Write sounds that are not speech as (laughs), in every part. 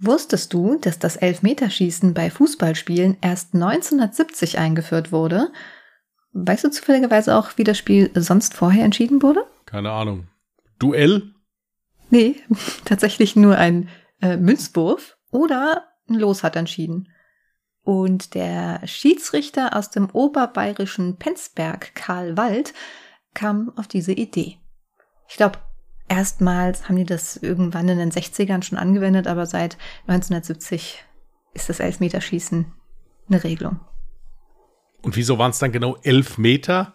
Wusstest du, dass das Elfmeterschießen bei Fußballspielen erst 1970 eingeführt wurde? Weißt du zufälligerweise auch, wie das Spiel sonst vorher entschieden wurde? Keine Ahnung. Duell? Nee, (laughs) tatsächlich nur ein äh, Münzwurf oder ein Los hat entschieden. Und der Schiedsrichter aus dem oberbayerischen Penzberg, Karl Wald, kam auf diese Idee. Ich glaube, erstmals haben die das irgendwann in den 60ern schon angewendet, aber seit 1970 ist das Elfmeterschießen eine Regelung. Und wieso waren es dann genau elf Meter?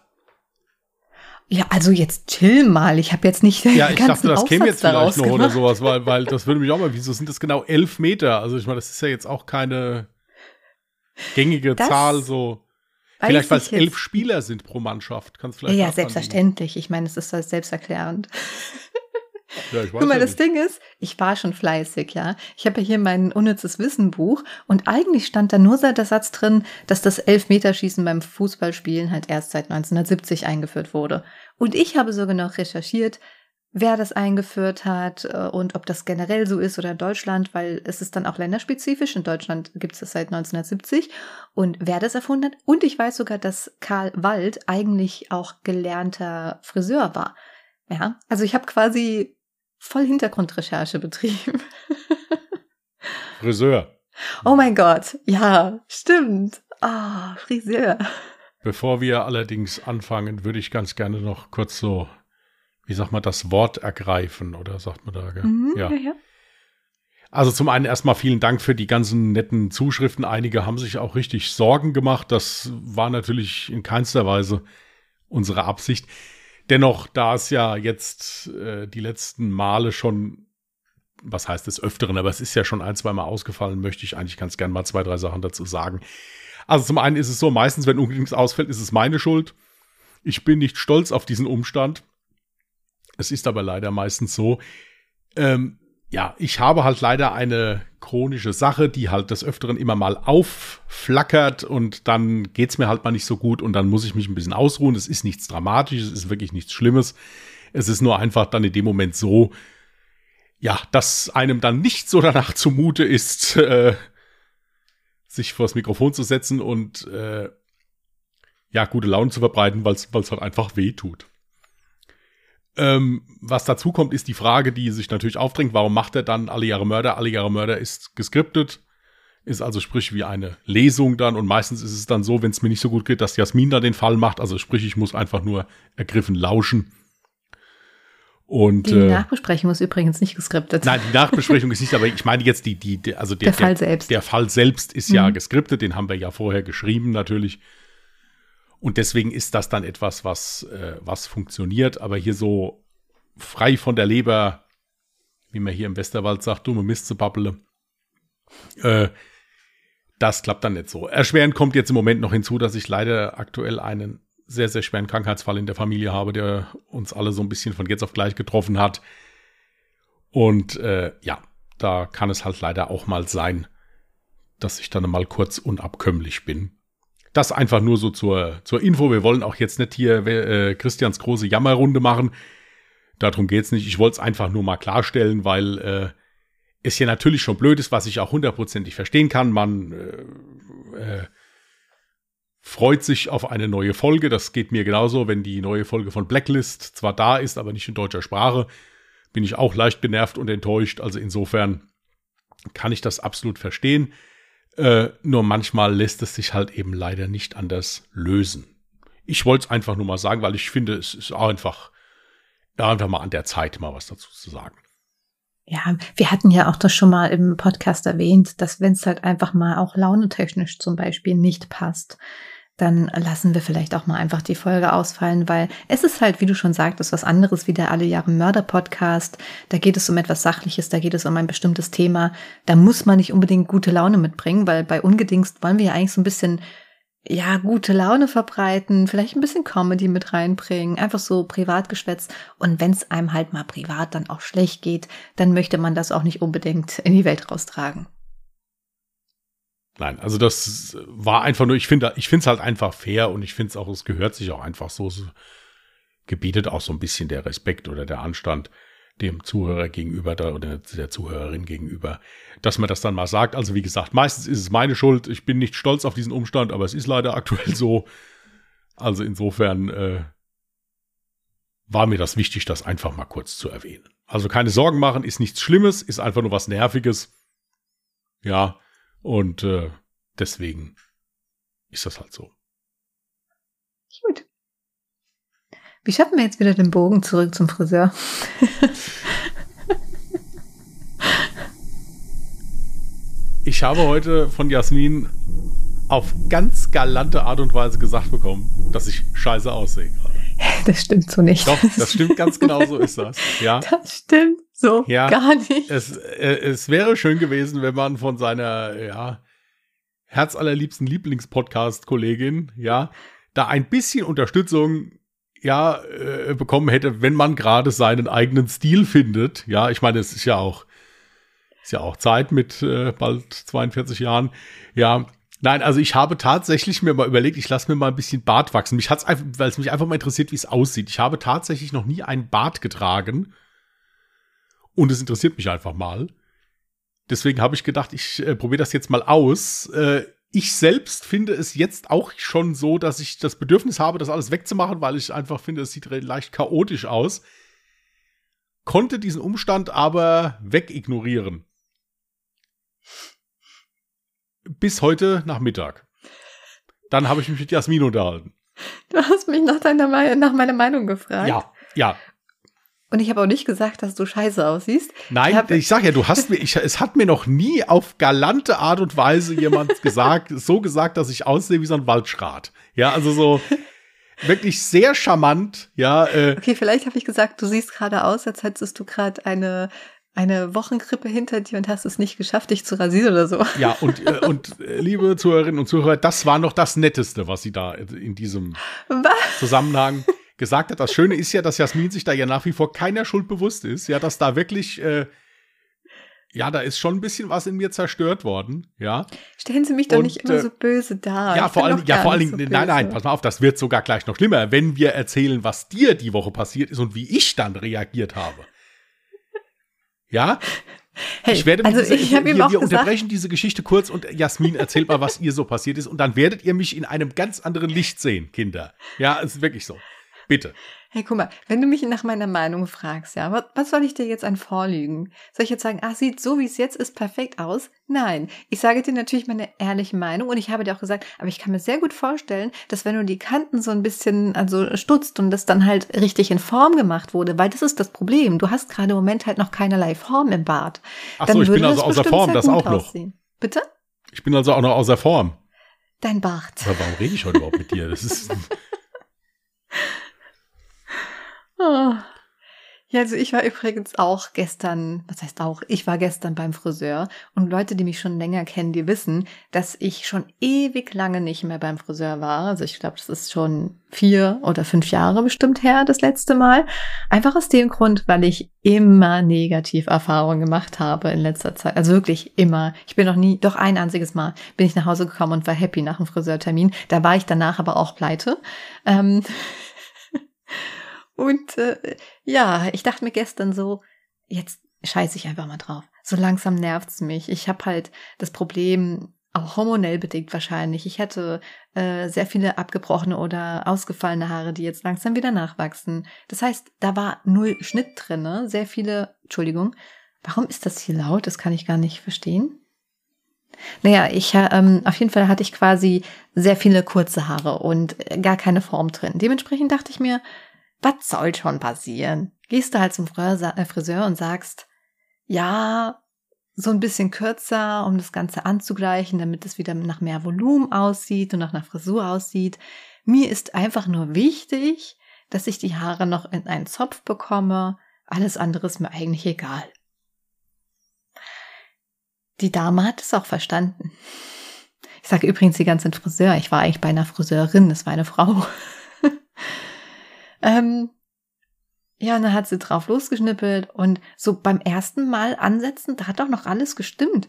Ja, also jetzt chill mal. Ich habe jetzt nicht. Ja, ich dachte, das käme jetzt vielleicht noch gemacht. oder sowas, weil, weil das würde mich auch mal. Wieso sind das genau elf Meter? Also ich meine, das ist ja jetzt auch keine gängige das Zahl so. Vielleicht, weil es elf Spieler sind pro Mannschaft. Kannst vielleicht ja, selbstverständlich. Ich meine, es ist selbsterklärend. Ja, ich weiß Guck mal, ja das Ding ist, ich war schon fleißig, ja. Ich habe ja hier mein unnützes Wissenbuch und eigentlich stand da nur der Satz drin, dass das Elfmeterschießen beim Fußballspielen halt erst seit 1970 eingeführt wurde. Und ich habe sogar noch recherchiert, wer das eingeführt hat äh, und ob das generell so ist oder in Deutschland, weil es ist dann auch länderspezifisch. In Deutschland gibt es das seit 1970 und wer das erfunden hat. Und ich weiß sogar, dass Karl Wald eigentlich auch gelernter Friseur war. Ja, also ich habe quasi voll Hintergrundrecherche betrieben. (laughs) Friseur. Oh mein Gott, ja, stimmt. Ah, oh, Friseur. Bevor wir allerdings anfangen, würde ich ganz gerne noch kurz so, wie sagt man, das Wort ergreifen, oder sagt man da? Mhm, ja. ja, ja. Also zum einen erstmal vielen Dank für die ganzen netten Zuschriften. Einige haben sich auch richtig Sorgen gemacht. Das war natürlich in keinster Weise unsere Absicht. Dennoch, da es ja jetzt äh, die letzten Male schon, was heißt des Öfteren, aber es ist ja schon ein, zwei Mal ausgefallen, möchte ich eigentlich ganz gern mal zwei, drei Sachen dazu sagen. Also zum einen ist es so, meistens, wenn Unglücks ausfällt, ist es meine Schuld. Ich bin nicht stolz auf diesen Umstand. Es ist aber leider meistens so. Ähm, ja, ich habe halt leider eine chronische Sache, die halt des Öfteren immer mal aufflackert und dann geht's mir halt mal nicht so gut und dann muss ich mich ein bisschen ausruhen. Es ist nichts Dramatisches, es ist wirklich nichts Schlimmes. Es ist nur einfach dann in dem Moment so, ja, dass einem dann nicht so danach zumute ist, (laughs) äh, sich vors Mikrofon zu setzen und äh, ja, gute Laune zu verbreiten, weil es halt einfach weh tut. Ähm, was dazu kommt, ist die Frage, die sich natürlich aufdrängt, warum macht er dann alle Jahre Mörder? Alle Jahre Mörder ist geskriptet, ist also sprich wie eine Lesung dann und meistens ist es dann so, wenn es mir nicht so gut geht, dass Jasmin da den Fall macht, also sprich, ich muss einfach nur ergriffen lauschen. Und, die äh, Nachbesprechung ist übrigens nicht geskriptet. Nein, die Nachbesprechung ist nicht, aber ich meine jetzt die, die, die also der, der Fall selbst. Der Fall selbst ist mhm. ja geskriptet, den haben wir ja vorher geschrieben natürlich. Und deswegen ist das dann etwas, was, äh, was funktioniert. Aber hier so frei von der Leber, wie man hier im Westerwald sagt, dumme Mist zu pappele, äh, das klappt dann nicht so. Erschwerend kommt jetzt im Moment noch hinzu, dass ich leider aktuell einen sehr, sehr schweren Krankheitsfall in der Familie habe, der uns alle so ein bisschen von jetzt auf gleich getroffen hat. Und äh, ja, da kann es halt leider auch mal sein, dass ich dann mal kurz unabkömmlich bin. Das einfach nur so zur, zur Info. Wir wollen auch jetzt nicht hier äh, Christians große Jammerrunde machen. Darum geht's nicht. Ich wollte es einfach nur mal klarstellen, weil äh, es ja natürlich schon blöd ist, was ich auch hundertprozentig verstehen kann. Man äh, äh, freut sich auf eine neue Folge. Das geht mir genauso, wenn die neue Folge von Blacklist zwar da ist, aber nicht in deutscher Sprache. Bin ich auch leicht genervt und enttäuscht. Also insofern kann ich das absolut verstehen. Äh, nur manchmal lässt es sich halt eben leider nicht anders lösen. Ich wollte es einfach nur mal sagen, weil ich finde, es ist einfach, einfach mal an der Zeit, mal was dazu zu sagen. Ja, wir hatten ja auch das schon mal im Podcast erwähnt, dass wenn es halt einfach mal auch launetechnisch zum Beispiel nicht passt, dann lassen wir vielleicht auch mal einfach die Folge ausfallen, weil es ist halt, wie du schon sagtest, was anderes wie der Alle Jahre Mörder Podcast. Da geht es um etwas Sachliches, da geht es um ein bestimmtes Thema. Da muss man nicht unbedingt gute Laune mitbringen, weil bei Ungedingst wollen wir ja eigentlich so ein bisschen, ja, gute Laune verbreiten, vielleicht ein bisschen Comedy mit reinbringen, einfach so Privatgeschwätz. Und wenn es einem halt mal privat dann auch schlecht geht, dann möchte man das auch nicht unbedingt in die Welt raustragen. Nein, also das war einfach nur, ich finde, ich finde es halt einfach fair und ich finde es auch, es gehört sich auch einfach so, es gebietet auch so ein bisschen der Respekt oder der Anstand. dem Zuhörer gegenüber oder der Zuhörerin gegenüber, dass man das dann mal sagt. Also wie gesagt, meistens ist es meine Schuld. Ich bin nicht stolz auf diesen Umstand, aber es ist leider aktuell so. Also insofern äh, war mir das wichtig, das einfach mal kurz zu erwähnen. Also keine Sorgen machen, ist nichts Schlimmes, ist einfach nur was Nerviges. Ja, und äh, deswegen ist das halt so. Gut. Wie schaffen wir jetzt wieder den Bogen zurück zum Friseur? (laughs) ich habe heute von Jasmin auf ganz galante Art und Weise gesagt bekommen, dass ich scheiße aussehe gerade. (laughs) Das stimmt so nicht. Doch, das stimmt ganz genau so ist das. Ja. (laughs) Das stimmt so ja, gar nicht. Es, äh, es wäre schön gewesen, wenn man von seiner, ja, herzallerliebsten Lieblingspodcast-Kollegin, ja, da ein bisschen Unterstützung ja äh, bekommen hätte, wenn man gerade seinen eigenen Stil findet. Ja, ich meine, es ist ja auch ist ja auch Zeit mit äh, bald 42 Jahren. Ja, nein, also ich habe tatsächlich mir mal überlegt, ich lasse mir mal ein bisschen Bart wachsen. Mich hat's einfach, weil es mich einfach mal interessiert, wie es aussieht. Ich habe tatsächlich noch nie einen Bart getragen und es interessiert mich einfach mal. Deswegen habe ich gedacht, ich äh, probiere das jetzt mal aus. Äh, ich selbst finde es jetzt auch schon so, dass ich das Bedürfnis habe, das alles wegzumachen, weil ich einfach finde, es sieht leicht chaotisch aus. Konnte diesen Umstand aber wegignorieren. Bis heute Nachmittag. Dann habe ich mich mit Jasmin unterhalten. Du hast mich nach, deiner, nach meiner Meinung gefragt. Ja, ja. Und ich habe auch nicht gesagt, dass du scheiße aussiehst. Nein, ich, ich sag ja, du hast mir, ich, es hat mir noch nie auf galante Art und Weise jemand (laughs) gesagt, so gesagt, dass ich aussehe wie so ein Waldschrat. Ja, also so wirklich sehr charmant, ja. Äh, okay, vielleicht habe ich gesagt, du siehst gerade aus, als hättest du gerade eine eine Wochenkrippe hinter dir und hast es nicht geschafft, dich zu rasieren oder so. Ja, und, äh, und (laughs) äh, liebe Zuhörerinnen und Zuhörer, das war noch das Netteste, was sie da in diesem was? Zusammenhang (laughs) gesagt hat. Das Schöne ist ja, dass Jasmin sich da ja nach wie vor keiner Schuld bewusst ist. Ja, dass da wirklich, äh, ja, da ist schon ein bisschen was in mir zerstört worden. Ja. Stellen Sie mich doch nicht immer äh, so böse dar. Ja, vor allem, ja, vor allen Dingen, so nein, nein, pass mal auf, das wird sogar gleich noch schlimmer, wenn wir erzählen, was dir die Woche passiert ist und wie ich dann reagiert habe. Ja? Hey, ich werde also diese, ich auch wir gesagt, unterbrechen diese Geschichte kurz und Jasmin erzählt mal, was ihr so passiert ist und dann werdet ihr mich in einem ganz anderen Licht sehen, Kinder. Ja, es ist wirklich so. Bitte. Hey, guck mal, wenn du mich nach meiner Meinung fragst, ja, was, was soll ich dir jetzt an vorlügen? Soll ich jetzt sagen, ah, sieht so wie es jetzt ist perfekt aus? Nein. Ich sage dir natürlich meine ehrliche Meinung und ich habe dir auch gesagt, aber ich kann mir sehr gut vorstellen, dass wenn du die Kanten so ein bisschen, also stutzt und das dann halt richtig in Form gemacht wurde, weil das ist das Problem. Du hast gerade im Moment halt noch keinerlei Form im Bart. Ach so, ich bin also außer Form, das auch noch. Aussehen. Bitte? Ich bin also auch noch außer Form. Dein Bart. Aber warum rede ich heute überhaupt mit dir? Das ist. (laughs) Oh. Ja, also ich war übrigens auch gestern, was heißt auch, ich war gestern beim Friseur und Leute, die mich schon länger kennen, die wissen, dass ich schon ewig lange nicht mehr beim Friseur war. Also ich glaube, das ist schon vier oder fünf Jahre bestimmt her, das letzte Mal. Einfach aus dem Grund, weil ich immer negativ Erfahrungen gemacht habe in letzter Zeit. Also wirklich immer. Ich bin noch nie, doch ein einziges Mal bin ich nach Hause gekommen und war happy nach dem Friseurtermin. Da war ich danach aber auch pleite. Ähm Und äh, ja, ich dachte mir gestern so, jetzt scheiße ich einfach mal drauf. So langsam nervt's mich. Ich habe halt das Problem, auch hormonell bedingt wahrscheinlich. Ich hätte äh, sehr viele abgebrochene oder ausgefallene Haare, die jetzt langsam wieder nachwachsen. Das heißt, da war null Schnitt drinne, sehr viele. Entschuldigung, warum ist das hier laut? Das kann ich gar nicht verstehen. Naja, ich ähm, auf jeden Fall hatte ich quasi sehr viele kurze Haare und gar keine Form drin. Dementsprechend dachte ich mir, was soll schon passieren? Gehst du halt zum äh, Friseur und sagst, ja, so ein bisschen kürzer, um das Ganze anzugleichen, damit es wieder nach mehr Volumen aussieht und nach einer Frisur aussieht. Mir ist einfach nur wichtig, dass ich die Haare noch in einen Zopf bekomme. Alles andere ist mir eigentlich egal. Die Dame hat es auch verstanden. Ich sage übrigens die ganze Friseur. Ich war eigentlich bei einer Friseurin, das war eine Frau. (laughs) Ähm, ja, und dann hat sie drauf losgeschnippelt und so beim ersten Mal ansetzen, da hat auch noch alles gestimmt.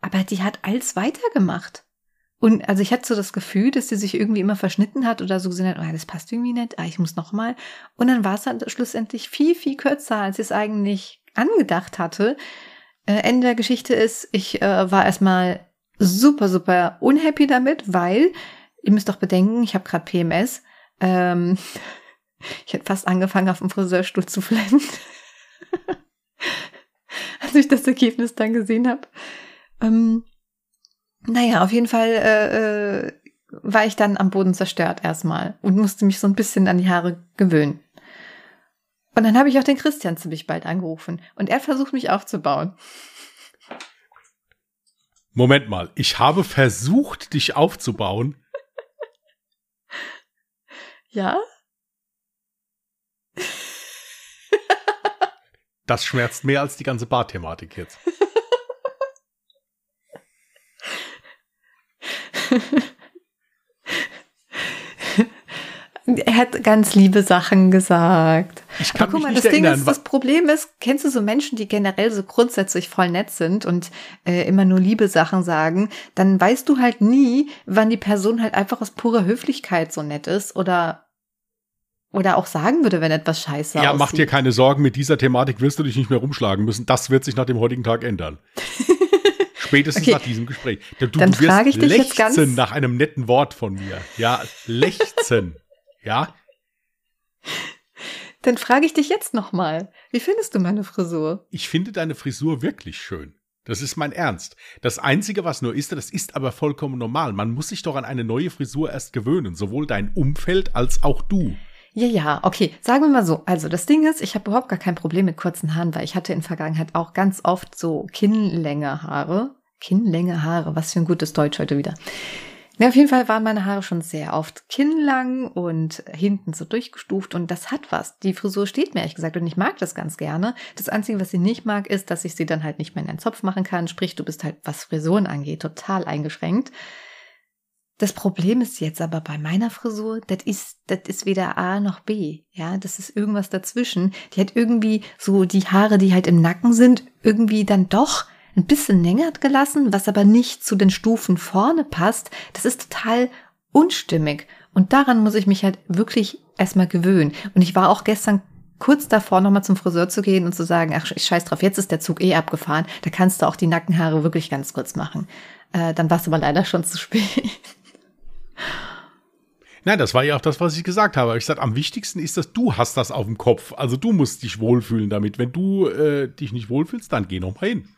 Aber die hat alles weitergemacht. Und also ich hatte so das Gefühl, dass sie sich irgendwie immer verschnitten hat oder so gesehen hat, oh, das passt irgendwie nicht, ah, ich muss noch mal. Und dann war es dann schlussendlich viel, viel kürzer, als ich es eigentlich angedacht hatte. Äh, Ende der Geschichte ist, ich äh, war erstmal super, super unhappy damit, weil, ihr müsst doch bedenken, ich habe gerade PMS. Ähm, (laughs) ich hätte fast angefangen, auf dem Friseurstuhl zu flennen. (laughs) als ich das Ergebnis dann gesehen habe. Ähm, naja, auf jeden Fall äh, äh, war ich dann am Boden zerstört erstmal und musste mich so ein bisschen an die Haare gewöhnen. Und dann habe ich auch den Christian ziemlich bald angerufen und er versucht mich aufzubauen. Moment mal, ich habe versucht, dich aufzubauen. ja? Das schmerzt mehr als die ganze Barthematik jetzt. (laughs) er hat ganz liebe Sachen gesagt. Ich kann Aber guck mal, das Ding ist, das Problem ist, kennst du so Menschen, die generell so grundsätzlich voll nett sind und äh, immer nur liebe Sachen sagen, dann weißt du halt nie, wann die Person halt einfach aus purer Höflichkeit so nett ist oder oder auch sagen würde, wenn etwas scheiße Ja, aussieht. mach dir keine Sorgen, mit dieser Thematik wirst du dich nicht mehr rumschlagen müssen. Das wird sich nach dem heutigen Tag ändern. (laughs) Spätestens okay. nach diesem Gespräch. Du, Dann du frage ich dich jetzt ganz nach einem netten Wort von mir. Ja, lechzen. (laughs) ja. Dann frage ich dich jetzt noch mal. Wie findest du meine Frisur? Ich finde deine Frisur wirklich schön. Das ist mein Ernst. Das Einzige, was nur ist, das ist aber vollkommen normal. Man muss sich doch an eine neue Frisur erst gewöhnen, sowohl dein Umfeld als auch du. Ja, ja, okay. Sagen wir mal so. Also das Ding ist, ich habe überhaupt gar kein Problem mit kurzen Haaren, weil ich hatte in Vergangenheit auch ganz oft so Kinnlänge Haare. Kinnlänge Haare, was für ein gutes Deutsch heute wieder. Ja, auf jeden Fall waren meine Haare schon sehr oft kinnlang und hinten so durchgestuft und das hat was. Die Frisur steht mir ehrlich gesagt und ich mag das ganz gerne. Das Einzige, was ich nicht mag, ist, dass ich sie dann halt nicht mehr in einen Zopf machen kann. Sprich, du bist halt, was Frisuren angeht, total eingeschränkt. Das Problem ist jetzt aber bei meiner Frisur, das ist, das ist weder A noch B. Ja, das ist irgendwas dazwischen. Die hat irgendwie so die Haare, die halt im Nacken sind, irgendwie dann doch ein bisschen länger gelassen, was aber nicht zu den Stufen vorne passt. Das ist total unstimmig. Und daran muss ich mich halt wirklich erstmal gewöhnen. Und ich war auch gestern kurz davor, nochmal zum Friseur zu gehen und zu sagen, ach, ich scheiß drauf, jetzt ist der Zug eh abgefahren. Da kannst du auch die Nackenhaare wirklich ganz kurz machen. Äh, dann war es aber leider schon zu spät. Nein, das war ja auch das, was ich gesagt habe. Ich sagte, am wichtigsten ist, dass du hast das auf dem Kopf. Also du musst dich wohlfühlen damit. Wenn du äh, dich nicht wohlfühlst, dann geh noch mal hin.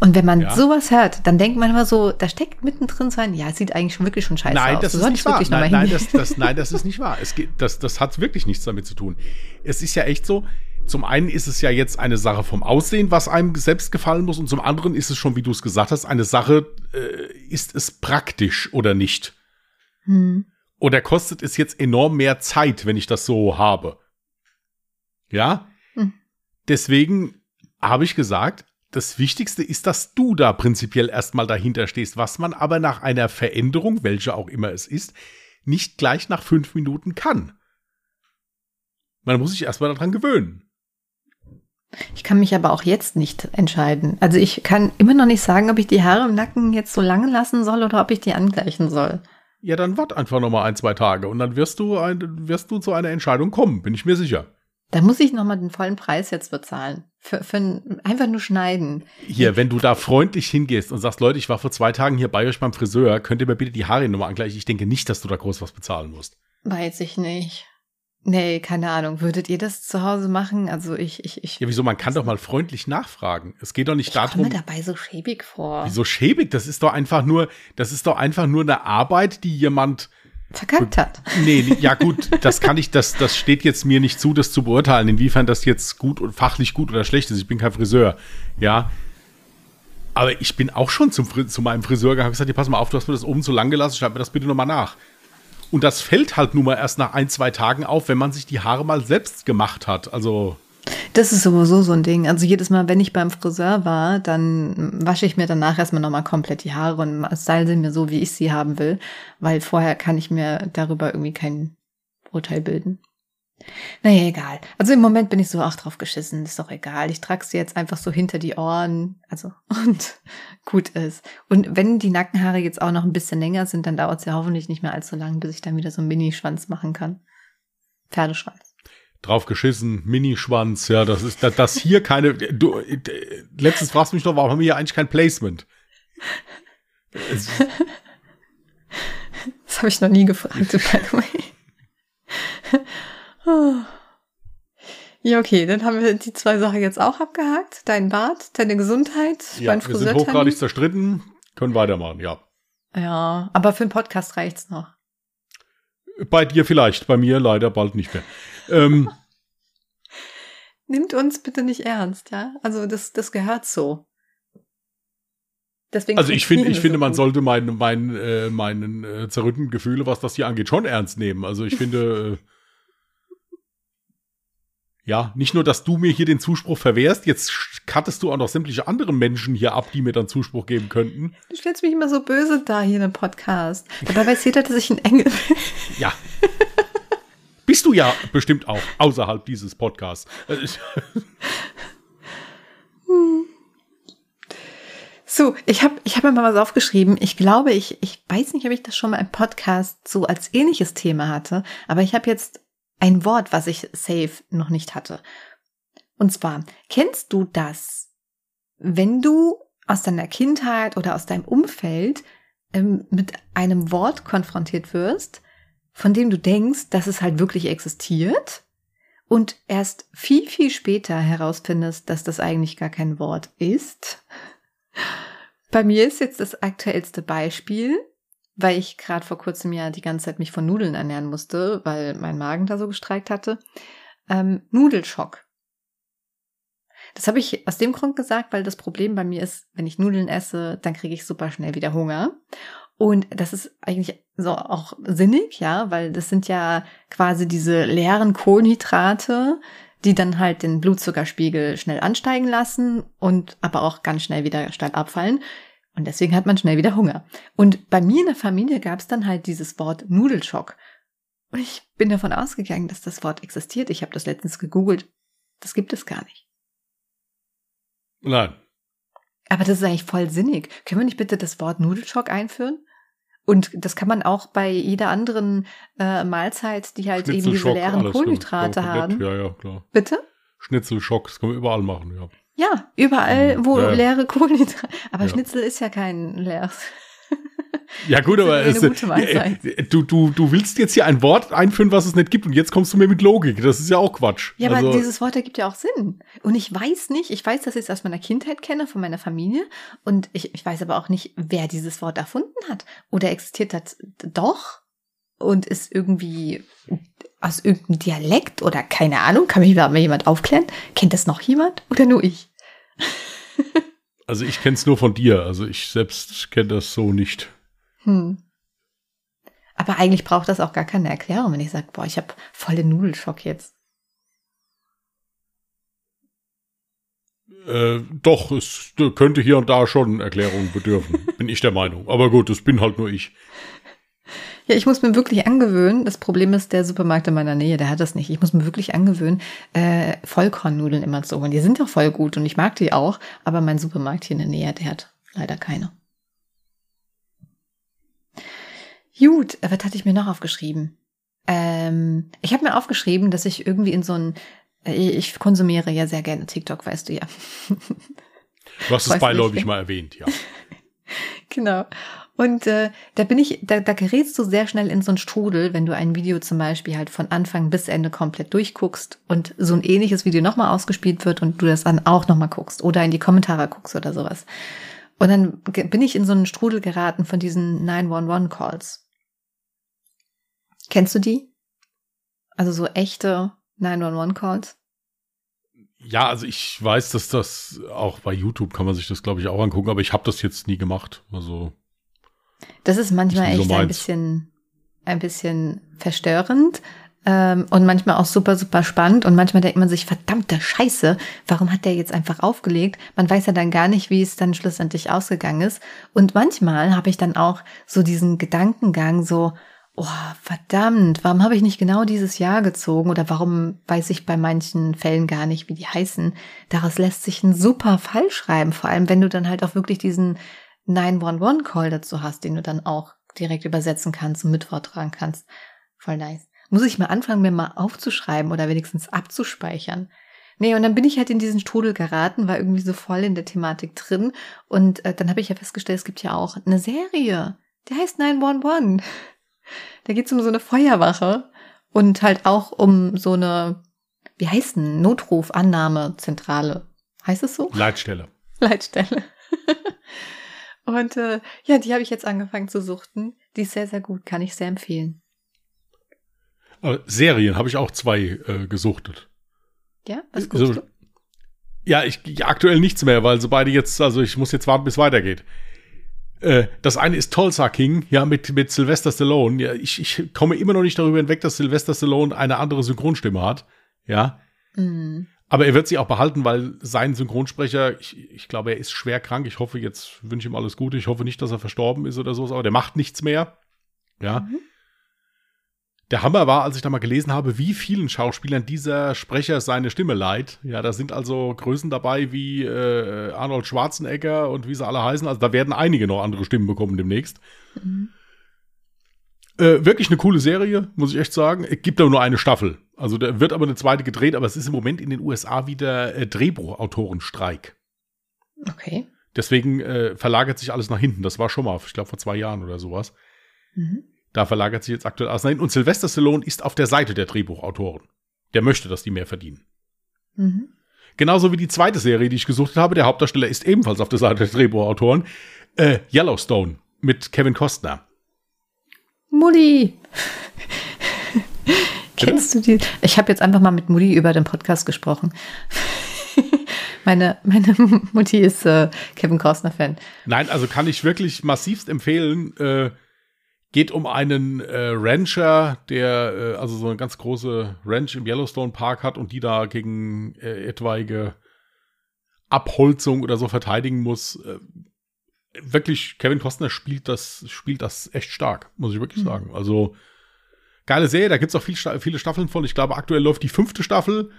Und wenn man ja. sowas hört, dann denkt man immer so, da steckt mittendrin so ein, ja, es sieht eigentlich schon wirklich schon scheiße nein, aus. Das ist nicht wahr. Nein, nein, das, das, nein, das ist nicht wahr. Es geht, das, das hat wirklich nichts damit zu tun. Es ist ja echt so, zum einen ist es ja jetzt eine Sache vom Aussehen, was einem selbst gefallen muss, und zum anderen ist es schon, wie du es gesagt hast, eine Sache, äh, ist es praktisch oder nicht? Hm. Oder kostet es jetzt enorm mehr Zeit, wenn ich das so habe? Ja? Hm. Deswegen habe ich gesagt, das Wichtigste ist, dass du da prinzipiell erstmal dahinter stehst, was man aber nach einer Veränderung, welche auch immer es ist, nicht gleich nach fünf Minuten kann. Man muss sich erstmal daran gewöhnen. Ich kann mich aber auch jetzt nicht entscheiden. Also ich kann immer noch nicht sagen, ob ich die Haare im Nacken jetzt so lange lassen soll oder ob ich die angleichen soll. Ja, dann wart einfach noch mal ein, zwei Tage und dann wirst du, ein, wirst du zu einer Entscheidung kommen, bin ich mir sicher. Da muss ich noch mal den vollen Preis jetzt bezahlen. Für, für ein, einfach nur schneiden. Hier, wenn du da freundlich hingehst und sagst, Leute, ich war vor zwei Tagen hier bei euch beim Friseur, könnt ihr mir bitte die Haare nochmal angleichen? Ich denke nicht, dass du da groß was bezahlen musst. Weiß ich nicht. Nee, keine Ahnung. Würdet ihr das zu Hause machen? Also ich, ich, ich. Ja, wieso? Man kann doch mal freundlich nachfragen. Es geht doch nicht ich darum. Ich komme dabei so schäbig vor. Wieso schäbig? Das ist doch einfach nur, das ist doch einfach nur eine Arbeit, die jemand verkackt hat. Nee, ja gut, das kann ich, das, das steht jetzt mir nicht zu, das zu beurteilen, inwiefern das jetzt gut und fachlich gut oder schlecht ist. Ich bin kein Friseur, ja. Aber ich bin auch schon zum, zu meinem Friseur gegangen und gesagt, ja, pass mal auf, du hast mir das oben zu lang gelassen, schreib mir das bitte nochmal nach. Und das fällt halt nun mal erst nach ein, zwei Tagen auf, wenn man sich die Haare mal selbst gemacht hat. Also. Das ist sowieso so ein Ding. Also jedes Mal, wenn ich beim Friseur war, dann wasche ich mir danach erstmal nochmal komplett die Haare und style sie mir so, wie ich sie haben will, weil vorher kann ich mir darüber irgendwie kein Urteil bilden. Naja, egal. Also im Moment bin ich so auch drauf geschissen, ist doch egal. Ich trage sie jetzt einfach so hinter die Ohren, also (laughs) und gut ist. Und wenn die Nackenhaare jetzt auch noch ein bisschen länger sind, dann dauert es ja hoffentlich nicht mehr allzu lang, bis ich dann wieder so einen Minischwanz machen kann. Pferdeschwanz. Drauf geschissen, Minischwanz, ja, das ist das, das hier keine. Du, letztens fragst du mich doch, warum haben wir hier eigentlich kein Placement? (laughs) das habe ich noch nie gefragt, by the way. Ja, okay, dann haben wir die zwei Sachen jetzt auch abgehakt. Dein Bart, deine Gesundheit, ja, mein Wir sind hochgradig zerstritten, können weitermachen, ja. Ja, aber für den Podcast reicht's noch. Bei dir vielleicht, bei mir leider bald nicht mehr. ähm, (laughs) Nimmt uns bitte nicht ernst, ja? Also das, das gehört so. Deswegen also ich finde, ich finde, man gut. sollte meinen, meinen, äh, meinen äh, zerrütteten Gefühle, was das hier angeht, schon ernst nehmen. Also ich finde, äh, ja, nicht nur, dass du mir hier den Zuspruch verwehrst, jetzt kattest du auch noch sämtliche andere Menschen hier ab, die mir dann Zuspruch geben könnten. Du stellst mich immer so böse da hier in einem Podcast. Dabei weiß jeder, dass ich ein Engel bin. Ja. Bist du ja bestimmt auch außerhalb dieses Podcasts. So, ich habe ich hab mir mal was aufgeschrieben. Ich glaube, ich, ich weiß nicht, ob ich das schon mal im Podcast so als ähnliches Thema hatte, aber ich habe jetzt ein Wort, was ich safe noch nicht hatte. Und zwar, kennst du das, wenn du aus deiner Kindheit oder aus deinem Umfeld ähm, mit einem Wort konfrontiert wirst, von dem du denkst, dass es halt wirklich existiert und erst viel, viel später herausfindest, dass das eigentlich gar kein Wort ist? Bei mir ist jetzt das aktuellste Beispiel weil ich gerade vor kurzem ja die ganze Zeit mich von Nudeln ernähren musste, weil mein Magen da so gestreikt hatte. Ähm, Nudelschock. Das habe ich aus dem Grund gesagt, weil das Problem bei mir ist, wenn ich Nudeln esse, dann kriege ich super schnell wieder Hunger. Und das ist eigentlich so auch sinnig, ja, weil das sind ja quasi diese leeren Kohlenhydrate, die dann halt den Blutzuckerspiegel schnell ansteigen lassen und aber auch ganz schnell wieder steil abfallen. Und deswegen hat man schnell wieder Hunger. Und bei mir in der Familie gab es dann halt dieses Wort Nudelschock. Und ich bin davon ausgegangen, dass das Wort existiert. Ich habe das letztens gegoogelt. Das gibt es gar nicht. Nein. Aber das ist eigentlich voll sinnig. Können wir nicht bitte das Wort Nudelschock einführen? Und das kann man auch bei jeder anderen äh, Mahlzeit, die halt eben diese leeren Kohlenhydrate haben. Ja, ja, klar. Bitte? Schnitzel-Schock, das kann man überall machen, ja. Ja, überall, wo ja. leere Kohlenhydrate. (laughs) Aber ja. Schnitzel ist ja kein leeres. (laughs) Ja gut, aber es, du, du, du willst jetzt hier ein Wort einführen, was es nicht gibt und jetzt kommst du mir mit Logik. Das ist ja auch Quatsch. Ja, also, aber dieses Wort ergibt ja auch Sinn. Und ich weiß nicht, ich weiß, dass ich es aus meiner Kindheit kenne, von meiner Familie. Und ich, ich weiß aber auch nicht, wer dieses Wort erfunden hat. Oder existiert das doch und ist irgendwie aus irgendeinem Dialekt oder keine Ahnung, kann mich mal jemand aufklären? Kennt das noch jemand oder nur ich? (laughs) also ich kenne es nur von dir, also ich selbst kenne das so nicht. Hm. Aber eigentlich braucht das auch gar keine Erklärung, wenn ich sage, boah, ich habe volle Nudelschock jetzt. Äh, doch, es könnte hier und da schon Erklärungen bedürfen, (laughs) bin ich der Meinung. Aber gut, das bin halt nur ich. Ja, ich muss mir wirklich angewöhnen. Das Problem ist, der Supermarkt in meiner Nähe, der hat das nicht. Ich muss mir wirklich angewöhnen, äh, Vollkornnudeln immer zu holen. Die sind ja voll gut und ich mag die auch, aber mein Supermarkt hier in der Nähe, der hat leider keine. Gut, äh, was hatte ich mir noch aufgeschrieben? Ähm, ich habe mir aufgeschrieben, dass ich irgendwie in so ein, äh, ich konsumiere ja sehr gerne TikTok, weißt du ja. Du hast es beiläufig mal erwähnt, ja. (laughs) genau. Und äh, da bin ich, da, da gerätst du sehr schnell in so einen Strudel, wenn du ein Video zum Beispiel halt von Anfang bis Ende komplett durchguckst und so ein ähnliches Video nochmal ausgespielt wird und du das dann auch nochmal guckst oder in die Kommentare guckst oder sowas. Und dann bin ich in so einen Strudel geraten von diesen 911-Calls. Kennst du die? Also so echte 911-Calls? Ja, also ich weiß, dass das auch bei YouTube kann man sich das, glaube ich, auch angucken, aber ich habe das jetzt nie gemacht. Also das ist manchmal echt so ein bisschen, ein bisschen verstörend. Ähm, und manchmal auch super, super spannend. Und manchmal denkt man sich, verdammte Scheiße, warum hat der jetzt einfach aufgelegt? Man weiß ja dann gar nicht, wie es dann schlussendlich ausgegangen ist. Und manchmal habe ich dann auch so diesen Gedankengang, so, Oh, verdammt, warum habe ich nicht genau dieses Jahr gezogen oder warum weiß ich bei manchen Fällen gar nicht, wie die heißen? Daraus lässt sich ein super Fall schreiben, vor allem wenn du dann halt auch wirklich diesen 911-Call dazu hast, den du dann auch direkt übersetzen kannst und mit vortragen kannst. Voll nice. Muss ich mal anfangen, mir mal aufzuschreiben oder wenigstens abzuspeichern. Nee, und dann bin ich halt in diesen Strudel geraten, war irgendwie so voll in der Thematik drin. Und äh, dann habe ich ja festgestellt, es gibt ja auch eine Serie, die heißt 911. Da geht's um so eine Feuerwache und halt auch um so eine, wie heißt denn, Notrufannahmezentrale. Heißt es so? Leitstelle. Leitstelle. (laughs) und äh, ja, die habe ich jetzt angefangen zu suchten. Die ist sehr, sehr gut, kann ich sehr empfehlen. Äh, Serien habe ich auch zwei äh, gesuchtet. Ja, was guckst also, du? Ja, ich ja, aktuell nichts mehr, weil so beide jetzt, also ich muss jetzt warten, bis es weitergeht. Äh, das eine ist Tulsa King, ja, mit, mit Sylvester Stallone. Ja, ich, ich komme immer noch nicht darüber hinweg, dass Sylvester Stallone eine andere Synchronstimme hat. Ja. Mhm. Aber er wird sie auch behalten, weil sein Synchronsprecher, ich, ich glaube, er ist schwer krank. Ich hoffe, jetzt wünsche ihm alles Gute. Ich hoffe nicht, dass er verstorben ist oder so, aber der macht nichts mehr. Ja. Mhm. Der Hammer war, als ich da mal gelesen habe, wie vielen Schauspielern dieser Sprecher seine Stimme leiht. Ja, da sind also Größen dabei wie äh, Arnold Schwarzenegger und wie sie alle heißen. Also da werden einige noch andere Stimmen bekommen demnächst. Mhm. Äh, wirklich eine coole Serie, muss ich echt sagen. Es gibt aber nur eine Staffel. Also da wird aber eine zweite gedreht, aber es ist im Moment in den USA wieder äh, Drehbuchautorenstreik. Okay. Deswegen äh, verlagert sich alles nach hinten. Das war schon mal, ich glaube, vor zwei Jahren oder sowas. Mhm. Da verlagert sich jetzt aktuell alles nach hinten. Und Sylvester Stallone ist auf der Seite der Drehbuchautoren. Der möchte, dass die mehr verdienen. Mhm. Genauso wie die zweite Serie, die ich gesucht habe. Der Hauptdarsteller ist ebenfalls auf der Seite der Drehbuchautoren. Äh, Yellowstone mit Kevin Costner. Mutti. Kennst du die? Ich habe jetzt einfach mal mit Mutti über den Podcast gesprochen. (laughs) meine, meine Mutti ist äh, Kevin Costner-Fan. Nein, also kann ich wirklich massivst empfehlen. Äh, geht um einen äh, Rancher, der äh, also so eine ganz große Ranch im Yellowstone Park hat und die da gegen äh, etwaige Abholzung oder so verteidigen muss. Äh, wirklich, Kevin Costner spielt das, spielt das echt stark, muss ich wirklich mhm. sagen. Also geile Serie, da gibt es auch viel, viele Staffeln von. Ich glaube, aktuell läuft die fünfte Staffel.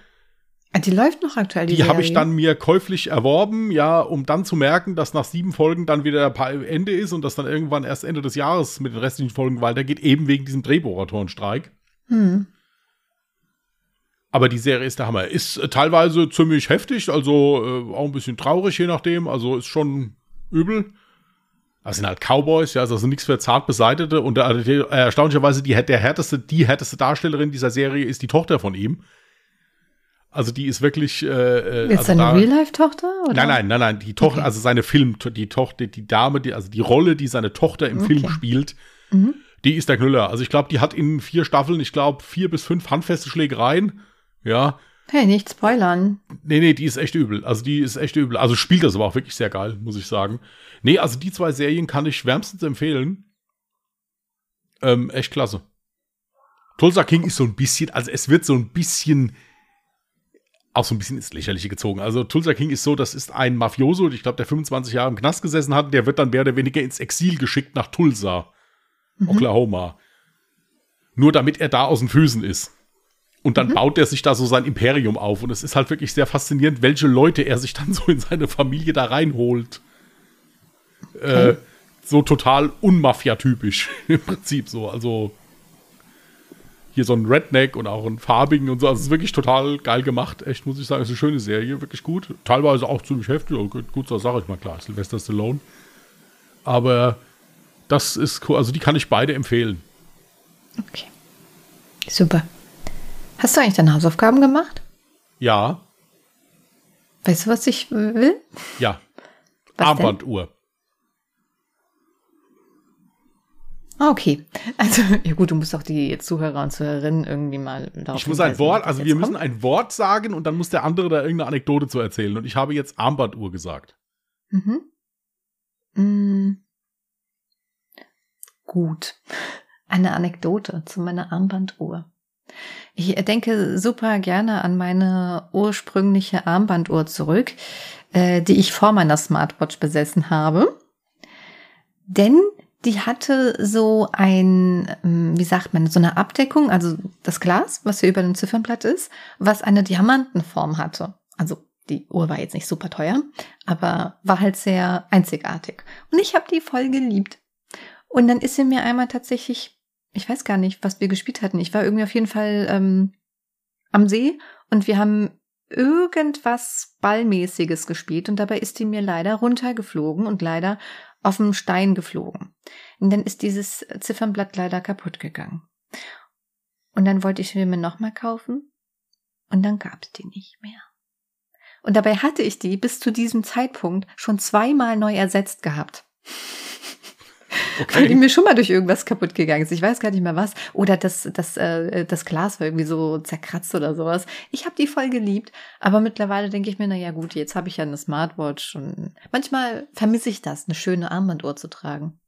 Ah, die läuft noch aktuell. Die, die habe ich dann mir käuflich erworben, ja, um dann zu merken, dass nach sieben Folgen dann wieder Ende ist und dass dann irgendwann erst Ende des Jahres mit den restlichen Folgen weitergeht, eben wegen diesem Drehbuchautorenstreik. Hm. Aber die Serie ist der Hammer. Ist äh, teilweise ziemlich heftig, also äh, auch ein bisschen traurig, je nachdem. Also ist schon übel. Das sind halt Cowboys, ja, also nichts für zart beseitete. Und äh, erstaunlicherweise die, der härteste, die härteste Darstellerin dieser Serie ist die Tochter von ihm. Also die ist wirklich. Äh, äh ist also seine Real-Life-Tochter? Nein, nein, nein, nein. Die Tochter, okay. also seine Film, die Tochter, die Dame, die, also die Rolle, die seine Tochter im okay. Film spielt, mhm. die ist der Knüller. Also ich glaube, die hat in vier Staffeln, ich glaube, vier bis fünf handfeste Schlägereien. Ja. Hey, nicht spoilern. Nee, nee, die ist echt übel. Also die ist echt übel. Also spielt das aber auch wirklich sehr geil, muss ich sagen. Nee, also die zwei Serien kann ich wärmstens empfehlen. Ähm, echt klasse. Tulsa King ist so ein bisschen, also es wird so ein bisschen auch so ein bisschen ins Lächerliche gezogen. Also Tulsa King ist so, das ist ein Mafioso, ich glaube, der 25 Jahre im Knast gesessen hat, der wird dann mehr oder weniger ins Exil geschickt nach Tulsa, mhm. Oklahoma. Nur damit er da aus den Füßen ist. Und dann mhm. baut er sich da so sein Imperium auf. Und es ist halt wirklich sehr faszinierend, welche Leute er sich dann (laughs) so in seine Familie da reinholt. Okay. Äh, so total unmafia-typisch (laughs) im Prinzip so. Also hier so ein Redneck und auch einen farbigen und so. Also es ist wirklich total geil gemacht. Echt, muss ich sagen, es ist eine schöne Serie, wirklich gut. Teilweise auch ziemlich heftig. Oh, gut, gut so sage ich mal klar, Sylvester Stallone. Aber das ist cool. Also die kann ich beide empfehlen. Okay. Super. Hast du eigentlich deine Hausaufgaben gemacht? Ja. Weißt du, was ich will? Ja. Was Armbanduhr. Ah, okay. Also, ja gut, du musst auch die Zuhörer und Zuhörerinnen irgendwie mal darauf Ich muss ein Wort, also wir müssen ein Wort sagen und dann muss der andere da irgendeine Anekdote zu erzählen. Und ich habe jetzt Armbanduhr gesagt. Mhm. Mhm. Gut. Eine Anekdote zu meiner Armbanduhr. Ich denke super gerne an meine ursprüngliche Armbanduhr zurück, äh, die ich vor meiner Smartwatch besessen habe. Denn die hatte so ein, ähm, wie sagt man, so eine Abdeckung, also das Glas, was hier über dem Ziffernblatt ist, was eine Diamantenform hatte. Also die Uhr war jetzt nicht super teuer, aber war halt sehr einzigartig. Und ich habe die voll geliebt. Und dann ist sie mir einmal tatsächlich, ich weiß gar nicht, was wir gespielt hatten. Ich war irgendwie auf jeden Fall ähm, am See und wir haben irgendwas Ballmäßiges gespielt und dabei ist die mir leider runtergeflogen und leider auf dem Stein geflogen. Und dann ist dieses Ziffernblatt leider kaputt gegangen. Und dann wollte ich mir nochmal kaufen und dann gab es die nicht mehr. Und dabei hatte ich die bis zu diesem Zeitpunkt schon zweimal neu ersetzt gehabt. Okay. Weil die mir schon mal durch irgendwas kaputt gegangen ist. Ich weiß gar nicht mehr was. Oder das, das, äh, das Glas war irgendwie so zerkratzt oder sowas. Ich habe die voll geliebt. Aber mittlerweile denke ich mir, na ja gut, jetzt habe ich ja eine Smartwatch. Und manchmal vermisse ich das, eine schöne Armbanduhr zu tragen.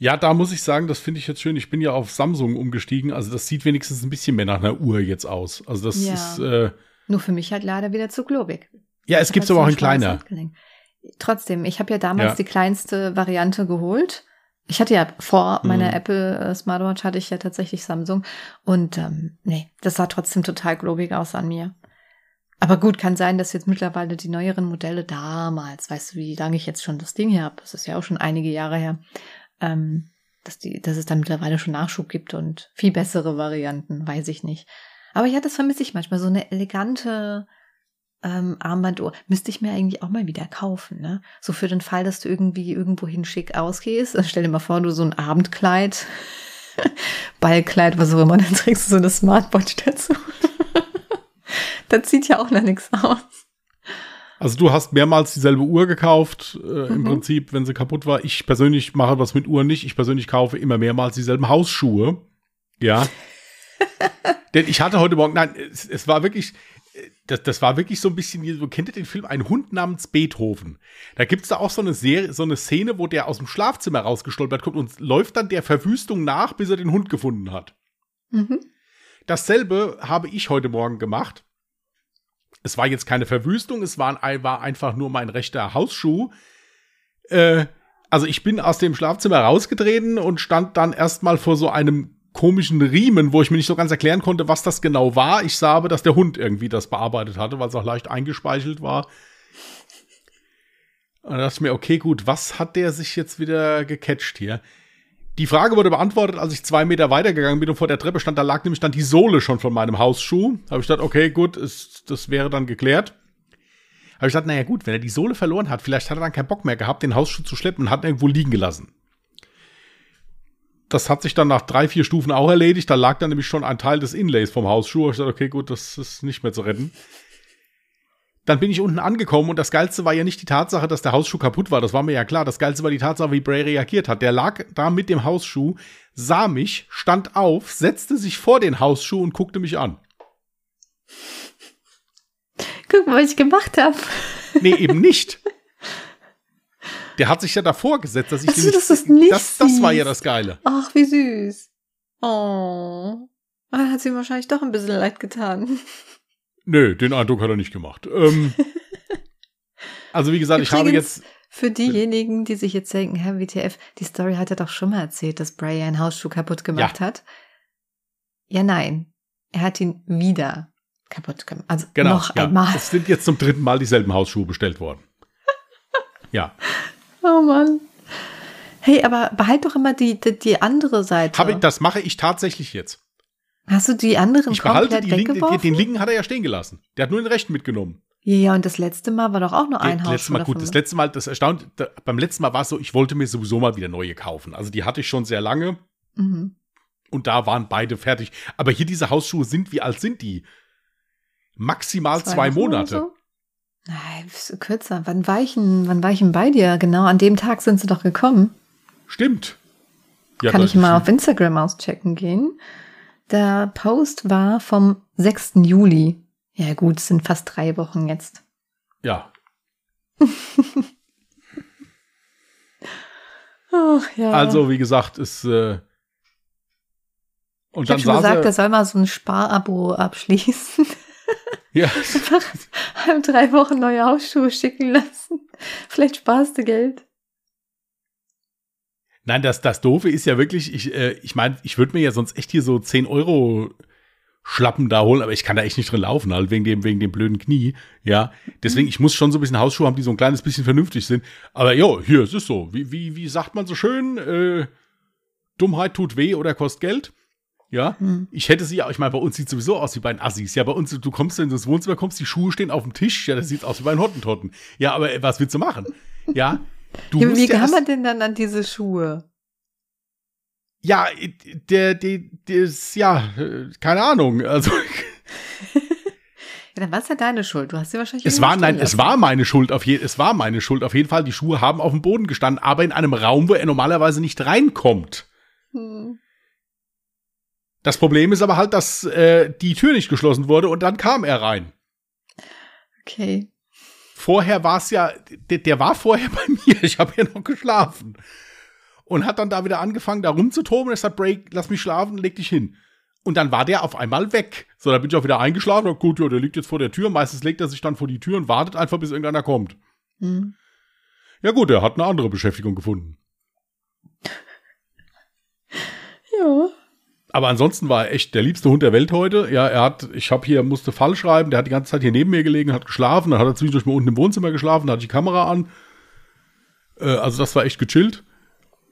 Ja, da muss ich sagen, das finde ich jetzt schön. Ich bin ja auf Samsung umgestiegen. Also das sieht wenigstens ein bisschen mehr nach einer Uhr jetzt aus. Also das ja. ist. Äh, Nur für mich halt leider wieder zu globig. Ja, es gibt es aber auch in kleiner. Trotzdem, ich habe ja damals ja. die kleinste Variante geholt. Ich hatte ja vor meiner mhm. Apple äh, Smartwatch hatte ich ja tatsächlich Samsung und ähm, nee, das sah trotzdem total globig aus an mir. Aber gut, kann sein, dass jetzt mittlerweile die neueren Modelle damals, weißt du, wie lange ich jetzt schon das Ding hier habe, das ist ja auch schon einige Jahre her, ähm, dass, die, dass es dann mittlerweile schon Nachschub gibt und viel bessere Varianten, weiß ich nicht. Aber ja, das vermisse ich manchmal, so eine elegante, ähm, Armbanduhr müsste ich mir eigentlich auch mal wieder kaufen, ne? So für den Fall, dass du irgendwie irgendwohin schick ausgehst. Also stell dir mal vor, du so ein Abendkleid, (laughs) Ballkleid, was auch immer, dann trägst du so eine Smartwatch dazu. (laughs) das sieht ja auch noch nichts aus. Also du hast mehrmals dieselbe Uhr gekauft, äh, im mhm. Prinzip, wenn sie kaputt war. Ich persönlich mache was mit Uhren nicht. Ich persönlich kaufe immer mehrmals dieselben Hausschuhe. Ja. (laughs) Denn ich hatte heute Morgen, nein, es, es war wirklich, das, das war wirklich so ein bisschen, so kennt ihr den Film Ein Hund namens Beethoven? Da gibt es da auch so eine, Serie, so eine Szene, wo der aus dem Schlafzimmer rausgestolpert kommt und läuft dann der Verwüstung nach, bis er den Hund gefunden hat. Mhm. Dasselbe habe ich heute Morgen gemacht. Es war jetzt keine Verwüstung, es war, war einfach nur mein rechter Hausschuh. Äh, also ich bin aus dem Schlafzimmer rausgetreten und stand dann erstmal vor so einem komischen Riemen, wo ich mir nicht so ganz erklären konnte, was das genau war. Ich sah aber, dass der Hund irgendwie das bearbeitet hatte, weil es auch leicht eingespeichelt war. Und da dachte ich mir, okay, gut, was hat der sich jetzt wieder gecatcht hier? Die Frage wurde beantwortet, als ich zwei Meter weitergegangen bin und vor der Treppe stand. Da lag nämlich dann die Sohle schon von meinem Hausschuh. Da habe ich gedacht, okay, gut, ist, das wäre dann geklärt. Habe ich gedacht, naja, gut, wenn er die Sohle verloren hat, vielleicht hat er dann keinen Bock mehr gehabt, den Hausschuh zu schleppen und hat ihn irgendwo liegen gelassen das hat sich dann nach drei, vier Stufen auch erledigt. Da lag dann nämlich schon ein Teil des Inlays vom Hausschuh. Ich dachte, okay, gut, das ist nicht mehr zu retten. Dann bin ich unten angekommen und das Geilste war ja nicht die Tatsache, dass der Hausschuh kaputt war. Das war mir ja klar. Das Geilste war die Tatsache, wie Bray reagiert hat. Der lag da mit dem Hausschuh, sah mich, stand auf, setzte sich vor den Hausschuh und guckte mich an. Guck mal, was ich gemacht habe. Nee, eben nicht. (laughs) Der hat sich ja davor gesetzt, dass ich also, das, ist nicht das, das war ja das Geile. Ach, wie süß. Oh. Dann hat sie ihm wahrscheinlich doch ein bisschen leid getan. Nö, den Eindruck hat er nicht gemacht. Ähm, (laughs) also wie gesagt, Übrigens, ich habe jetzt. Für diejenigen, die sich jetzt denken, Herr WTF, die Story hat er doch schon mal erzählt, dass Bray einen Hausschuh kaputt gemacht ja. hat. Ja, nein. Er hat ihn wieder kaputt gemacht. Also genau, noch ja. einmal. Es sind jetzt zum dritten Mal dieselben Hausschuhe bestellt worden. (laughs) ja. Oh Mann. Hey, aber behalt doch immer die, die, die andere Seite. Hab ich, das mache ich tatsächlich jetzt. Hast du die anderen ich behalte die Linke, den, den linken hat er ja stehen gelassen. Der hat nur den rechten mitgenommen. Ja, und das letzte Mal war doch auch nur ein Haus. Letzte Mal, gut, das letzte Mal, das erstaunt, da, beim letzten Mal war es so, ich wollte mir sowieso mal wieder neue kaufen. Also die hatte ich schon sehr lange. Mhm. Und da waren beide fertig. Aber hier diese Hausschuhe sind, wie alt sind die? Maximal zwei, zwei Monate. So? Nein, kürzer. Wann war, ich denn, wann denn bei dir? Genau, an dem Tag sind sie doch gekommen. Stimmt. Ja, Kann ich mal auf Instagram auschecken gehen. Der Post war vom 6. Juli. Ja gut, es sind fast drei Wochen jetzt. Ja. (laughs) Ach, ja. Also, wie gesagt, ist. Äh, und ich dann schon gesagt, er soll mal so ein Sparabo abschließen. Ja. (laughs) Einfach drei Wochen neue Hausschuhe schicken lassen. Vielleicht sparst du Geld. Nein, das, das Doofe ist ja wirklich, ich, äh, ich meine, ich würde mir ja sonst echt hier so 10 Euro Schlappen da holen, aber ich kann da echt nicht drin laufen, halt wegen dem, wegen dem blöden Knie. Ja, deswegen, ich muss schon so ein bisschen Hausschuhe haben, die so ein kleines bisschen vernünftig sind. Aber ja, hier, es ist so. Wie, wie, wie sagt man so schön? Äh, Dummheit tut weh oder kostet Geld. Ja, hm. ich hätte sie, ich meine, bei uns sieht es sowieso aus wie bei den Assis. Ja, bei uns, du kommst in das Wohnzimmer, kommst, die Schuhe stehen auf dem Tisch. Ja, das sieht aus wie bei den Hottentotten. Ja, aber was willst du machen? Ja, du ja, Wie ja kann man denn dann an diese Schuhe? Ja, der, der, der ist, ja, keine Ahnung. Also. (laughs) Ja, dann war es ja deine Schuld. Du hast sie wahrscheinlich. Es war, nein, es war meine Schuld auf jeden, es war meine Schuld auf jeden Fall. Die Schuhe haben auf dem Boden gestanden, aber in einem Raum, wo er normalerweise nicht reinkommt. Hm. Das Problem ist aber halt, dass äh, die Tür nicht geschlossen wurde und dann kam er rein. Okay. Vorher war es ja, der, der war vorher (laughs) bei mir. Ich habe hier noch geschlafen und hat dann da wieder angefangen, da rumzutoben. Er sagt, Break, lass mich schlafen, leg dich hin. Und dann war der auf einmal weg. So, da bin ich auch wieder eingeschlafen. Und gut, ja, der liegt jetzt vor der Tür. Meistens legt er sich dann vor die Tür und wartet einfach, bis irgendeiner kommt. Mhm. Ja gut, er hat eine andere Beschäftigung gefunden. ja. Aber ansonsten war er echt der liebste Hund der Welt heute. Ja, er hat, ich habe hier, musste Fall schreiben, der hat die ganze Zeit hier neben mir gelegen, hat geschlafen, dann hat er zwischendurch mal unten im Wohnzimmer geschlafen, da hatte ich die Kamera an. Äh, also das war echt gechillt.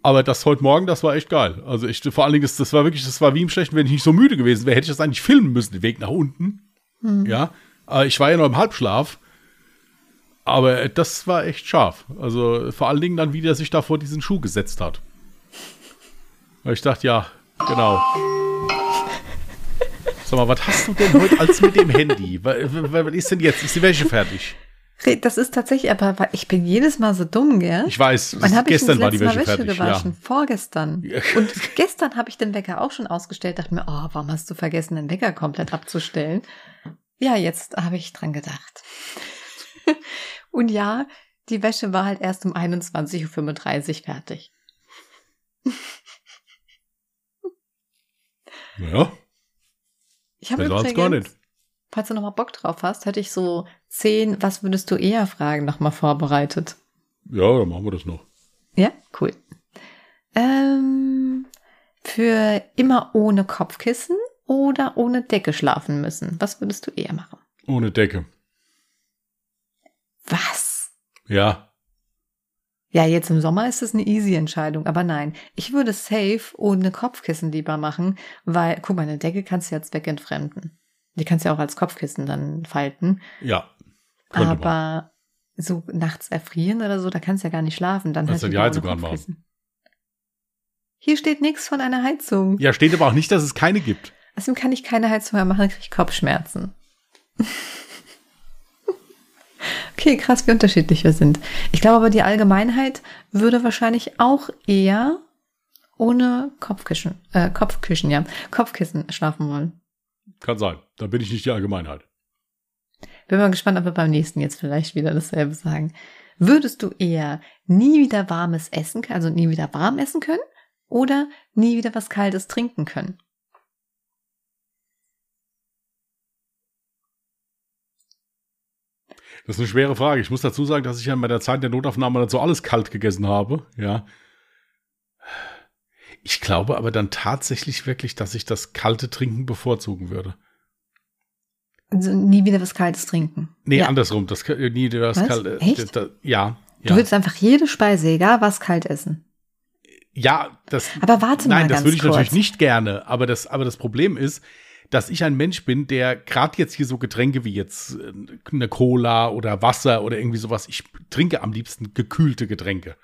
Aber das heute Morgen, das war echt geil. Also ich, vor allen Dingen, das, das war wirklich, das war wie im Schlechten, wenn ich nicht so müde gewesen wäre, hätte ich das eigentlich filmen müssen, den Weg nach unten. Hm. Ja. Aber ich war ja noch im Halbschlaf. Aber das war echt scharf. Also vor allen Dingen dann, wie der sich da vor diesen Schuh gesetzt hat. Weil ich dachte, ja, genau. Sag mal, was hast du denn heute als mit dem Handy? Was, was ist denn jetzt? Ist die Wäsche fertig? Das ist tatsächlich, aber ich bin jedes Mal so dumm, gell? Ich weiß, Wann gestern war die Wäsche, Wäsche fertig. gewaschen? Ja. Vorgestern. Ja. Und gestern habe ich den Wecker auch schon ausgestellt, dachte mir, oh, warum hast du vergessen, den Wecker komplett abzustellen? Ja, jetzt habe ich dran gedacht. (laughs) Und ja, die Wäsche war halt erst um 21.35 Uhr fertig. Ja. Ich habe übrigens, gar nicht. falls du noch mal Bock drauf hast, hätte ich so zehn, was würdest du eher fragen, noch mal vorbereitet. Ja, dann machen wir das noch. Ja, cool. Ähm, für immer ohne Kopfkissen oder ohne Decke schlafen müssen? Was würdest du eher machen? Ohne Decke. Was? Ja. Ja, jetzt im Sommer ist es eine easy Entscheidung, aber nein, ich würde safe ohne Kopfkissen lieber machen, weil, guck mal, eine Decke kannst du jetzt wegentfremden. Die kannst du ja auch als Kopfkissen dann falten. Ja. Aber man. so nachts erfrieren oder so, da kannst du ja gar nicht schlafen. Dann hast du die Heizung anmachen. Hier steht nichts von einer Heizung. Ja, steht aber auch nicht, dass es keine gibt. Außerdem kann ich keine Heizung mehr machen, dann kriege ich Kopfschmerzen. Okay, krass, wie unterschiedlich wir sind. Ich glaube aber, die Allgemeinheit würde wahrscheinlich auch eher ohne Kopfkissen, äh, Kopfkissen, ja, Kopfkissen schlafen wollen. Kann sein. Da bin ich nicht die Allgemeinheit. Bin mal gespannt, ob wir beim nächsten jetzt vielleicht wieder dasselbe sagen. Würdest du eher nie wieder warmes Essen, also nie wieder warm essen können oder nie wieder was Kaltes trinken können? Das ist eine schwere Frage. Ich muss dazu sagen, dass ich ja bei der Zeit der Notaufnahme dazu alles kalt gegessen habe. Ja. Ich glaube aber dann tatsächlich wirklich, dass ich das kalte Trinken bevorzugen würde. Also nie wieder was Kaltes trinken. Nee, ja. andersrum. Das, nie wieder was, was? Kaltes. Echt? Da, ja, ja. Du willst einfach jede Speise, egal was, kalt essen. Ja, das. Aber warte nein, mal. Nein, das würde ich kurz. natürlich nicht gerne. Aber das, aber das Problem ist, dass ich ein Mensch bin, der gerade jetzt hier so Getränke wie jetzt äh, eine Cola oder Wasser oder irgendwie sowas, ich trinke am liebsten gekühlte Getränke.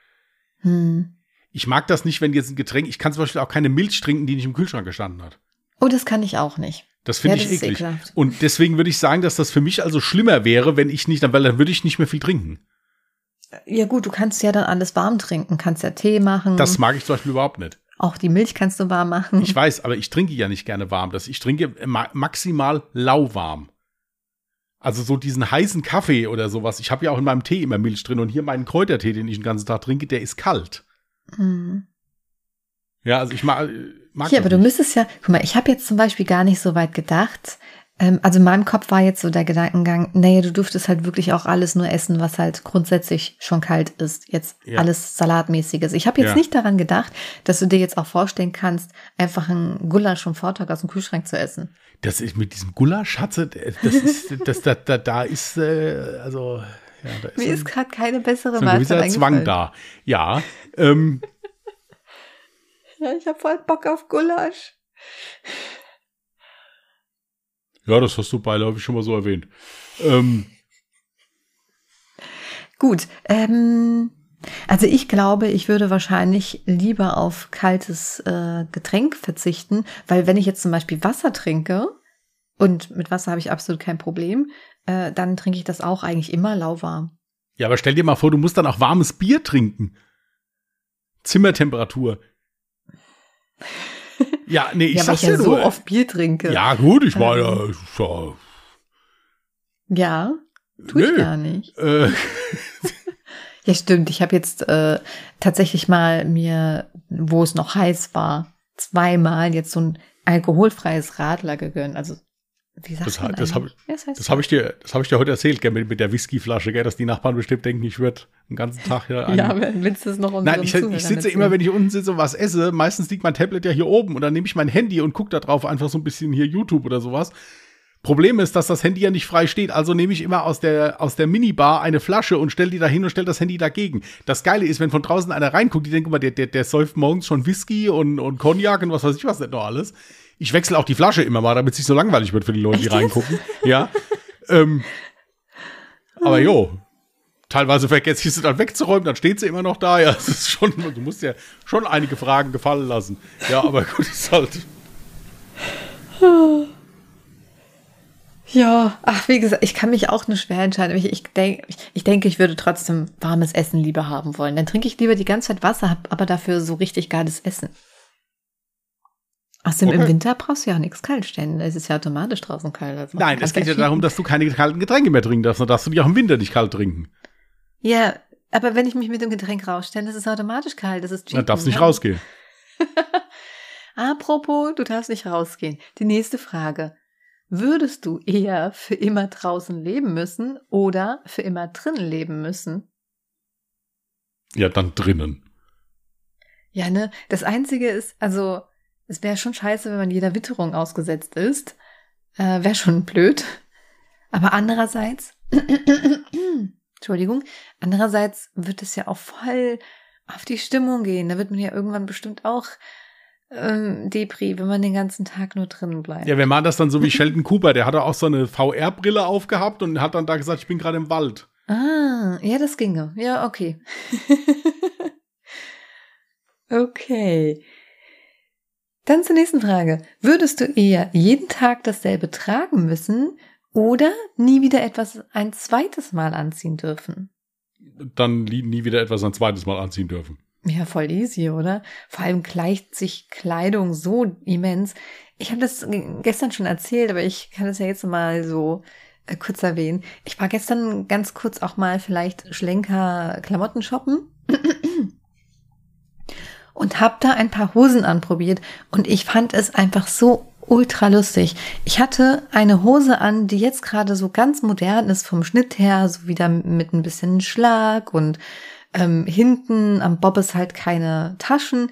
Hm. Ich mag das nicht, wenn jetzt ein Getränk, ich kann zum Beispiel auch keine Milch trinken, die nicht im Kühlschrank gestanden hat. Oh, das kann ich auch nicht. Das finde ja, ich eklig. Und deswegen würde ich sagen, dass das für mich also schlimmer wäre, wenn ich nicht, weil dann würde ich nicht mehr viel trinken. Ja gut, du kannst ja dann alles warm trinken, kannst ja Tee machen. Das mag ich zum Beispiel überhaupt nicht. Auch die Milch kannst du warm machen. Ich weiß, aber ich trinke ja nicht gerne warm. Das, ich trinke maximal lauwarm. Also so diesen heißen Kaffee oder sowas. Ich habe ja auch in meinem Tee immer Milch drin und hier meinen Kräutertee, den ich den ganzen Tag trinke, der ist kalt. Mhm. Ja, also ich mag. mag Hier, aber nicht. du müsstest ja, guck mal, ich habe jetzt zum Beispiel gar nicht so weit gedacht, Ähm, also in meinem Kopf war jetzt so der Gedankengang, naja, du dürftest halt wirklich auch alles nur essen, was halt grundsätzlich schon kalt ist. Jetzt ja. alles Salatmäßiges. Ich habe jetzt ja. nicht daran gedacht, dass du dir jetzt auch vorstellen kannst, einfach ein Gulasch vom Vortag aus dem Kühlschrank zu essen. Das ist mit diesem Gulasch, Hatze, das ist, das, da, da, da ist, äh, also. Ja, da ist Mir ein, ist gerade keine bessere so ein gewisser Zwang da. Ja. Ähm, (laughs) ja, ich habe voll Bock auf Gulasch. Ja, das hast du beiläufig schon mal so erwähnt. Ähm. Gut, ähm, also ich glaube, ich würde wahrscheinlich lieber auf kaltes äh, Getränk verzichten, weil wenn ich jetzt zum Beispiel Wasser trinke, und mit Wasser habe ich absolut kein Problem, äh, dann trinke ich das auch eigentlich immer lauwarm. Ja, aber stell dir mal vor, du musst dann auch warmes Bier trinken. Zimmertemperatur. Ja, nee, ich ja, sag's weil ich ja so oft Bier trinke. Ja, gut, ich meine, ähm. ja. Ja, tu nee. ich gar nicht. Äh. (laughs) ja, stimmt. Ich habe jetzt äh, tatsächlich mal mir, wo es noch heiß war, zweimal jetzt so ein alkoholfreies Radler gegönnt. Also wie sagt das, man das habe das heißt das hab ich dir, das habe ich dir heute erzählt, gell, mit, mit der Whiskyflasche, gell, dass die Nachbarn bestimmt denken, ich würde den ganzen Tag (laughs) ja. ja, willst du es noch Nein, ich, ich sitze immer, wenn ich unten sitze und was esse, meistens liegt mein Tablet ja hier oben und dann nehme ich mein Handy und gucke da drauf einfach so ein bisschen hier YouTube oder sowas. Problem ist, dass das Handy ja nicht frei steht, also nehme ich immer aus der, aus der Minibar eine Flasche und stelle die da hin und stelle das Handy dagegen. Das Geile ist, wenn von draußen einer reinguckt, die denkt immer, der, der, der säuft morgens schon Whisky und, und Cognac und was weiß ich was nicht noch alles. Ich wechsle auch die Flasche immer mal, damit es nicht so langweilig wird für die Leute, die reingucken. Ja. ähm, aber jo, teilweise vergesse ich sie dann wegzuräumen, dann steht sie immer noch da. Ja, es ist schon, du musst ja schon einige Fragen gefallen lassen. Ja, aber (laughs) gut, ist halt. Ja, ach, wie gesagt, ich kann mich auch nur schwer entscheiden. Ich, ich, denk, ich, ich denke, ich würde trotzdem warmes Essen lieber haben wollen. Dann trinke ich lieber die ganze Zeit Wasser, habe aber dafür so richtig geiles Essen. Außerdem okay. im Winter brauchst du ja auch nichts kalt stellen. Es ist ja automatisch draußen kalt. Also Nein, es geht ja darum, dass du keine kalten Getränke mehr trinken darfst, sondern darfst du die auch im Winter nicht kalt trinken. Ja, aber wenn ich mich mit dem Getränk rausstelle, ist es automatisch kalt. Das ist Dann darfst du nicht rausgehen. (laughs) Apropos, du darfst nicht rausgehen. Die nächste Frage. Würdest du eher für immer draußen leben müssen oder für immer drinnen leben müssen? Ja, dann drinnen. Ja, ne? Das Einzige ist, also es wäre schon scheiße, wenn man jeder Witterung ausgesetzt ist. Äh, wäre schon blöd. Aber andererseits, (clears throat) Entschuldigung, andererseits wird es ja auch voll auf die Stimmung gehen. Da wird man ja irgendwann bestimmt auch ähm, Depri, wenn man den ganzen Tag nur drinnen bleibt. Ja, wir machen das dann so wie Sheldon Cooper. Der hatte auch so eine VR-Brille aufgehabt und hat dann da gesagt, ich bin gerade im Wald. Ah, ja, das ginge. Ja, okay. (laughs) okay. Dann zur nächsten Frage. Würdest du eher jeden Tag dasselbe tragen müssen oder nie wieder etwas ein zweites Mal anziehen dürfen? Dann nie wieder etwas ein zweites Mal anziehen dürfen. Ja, voll easy, oder? Vor allem gleicht sich Kleidung so immens. Ich habe das gestern schon erzählt, aber ich kann das ja jetzt mal so äh, kurz erwähnen. Ich war gestern ganz kurz auch mal vielleicht Schlenker Klamotten shoppen und habe da ein paar Hosen anprobiert und ich fand es einfach so ultra lustig. Ich hatte eine Hose an, die jetzt gerade so ganz modern ist vom Schnitt her, so wieder mit ein bisschen Schlag und ähm, hinten am Bob ist halt keine Taschen.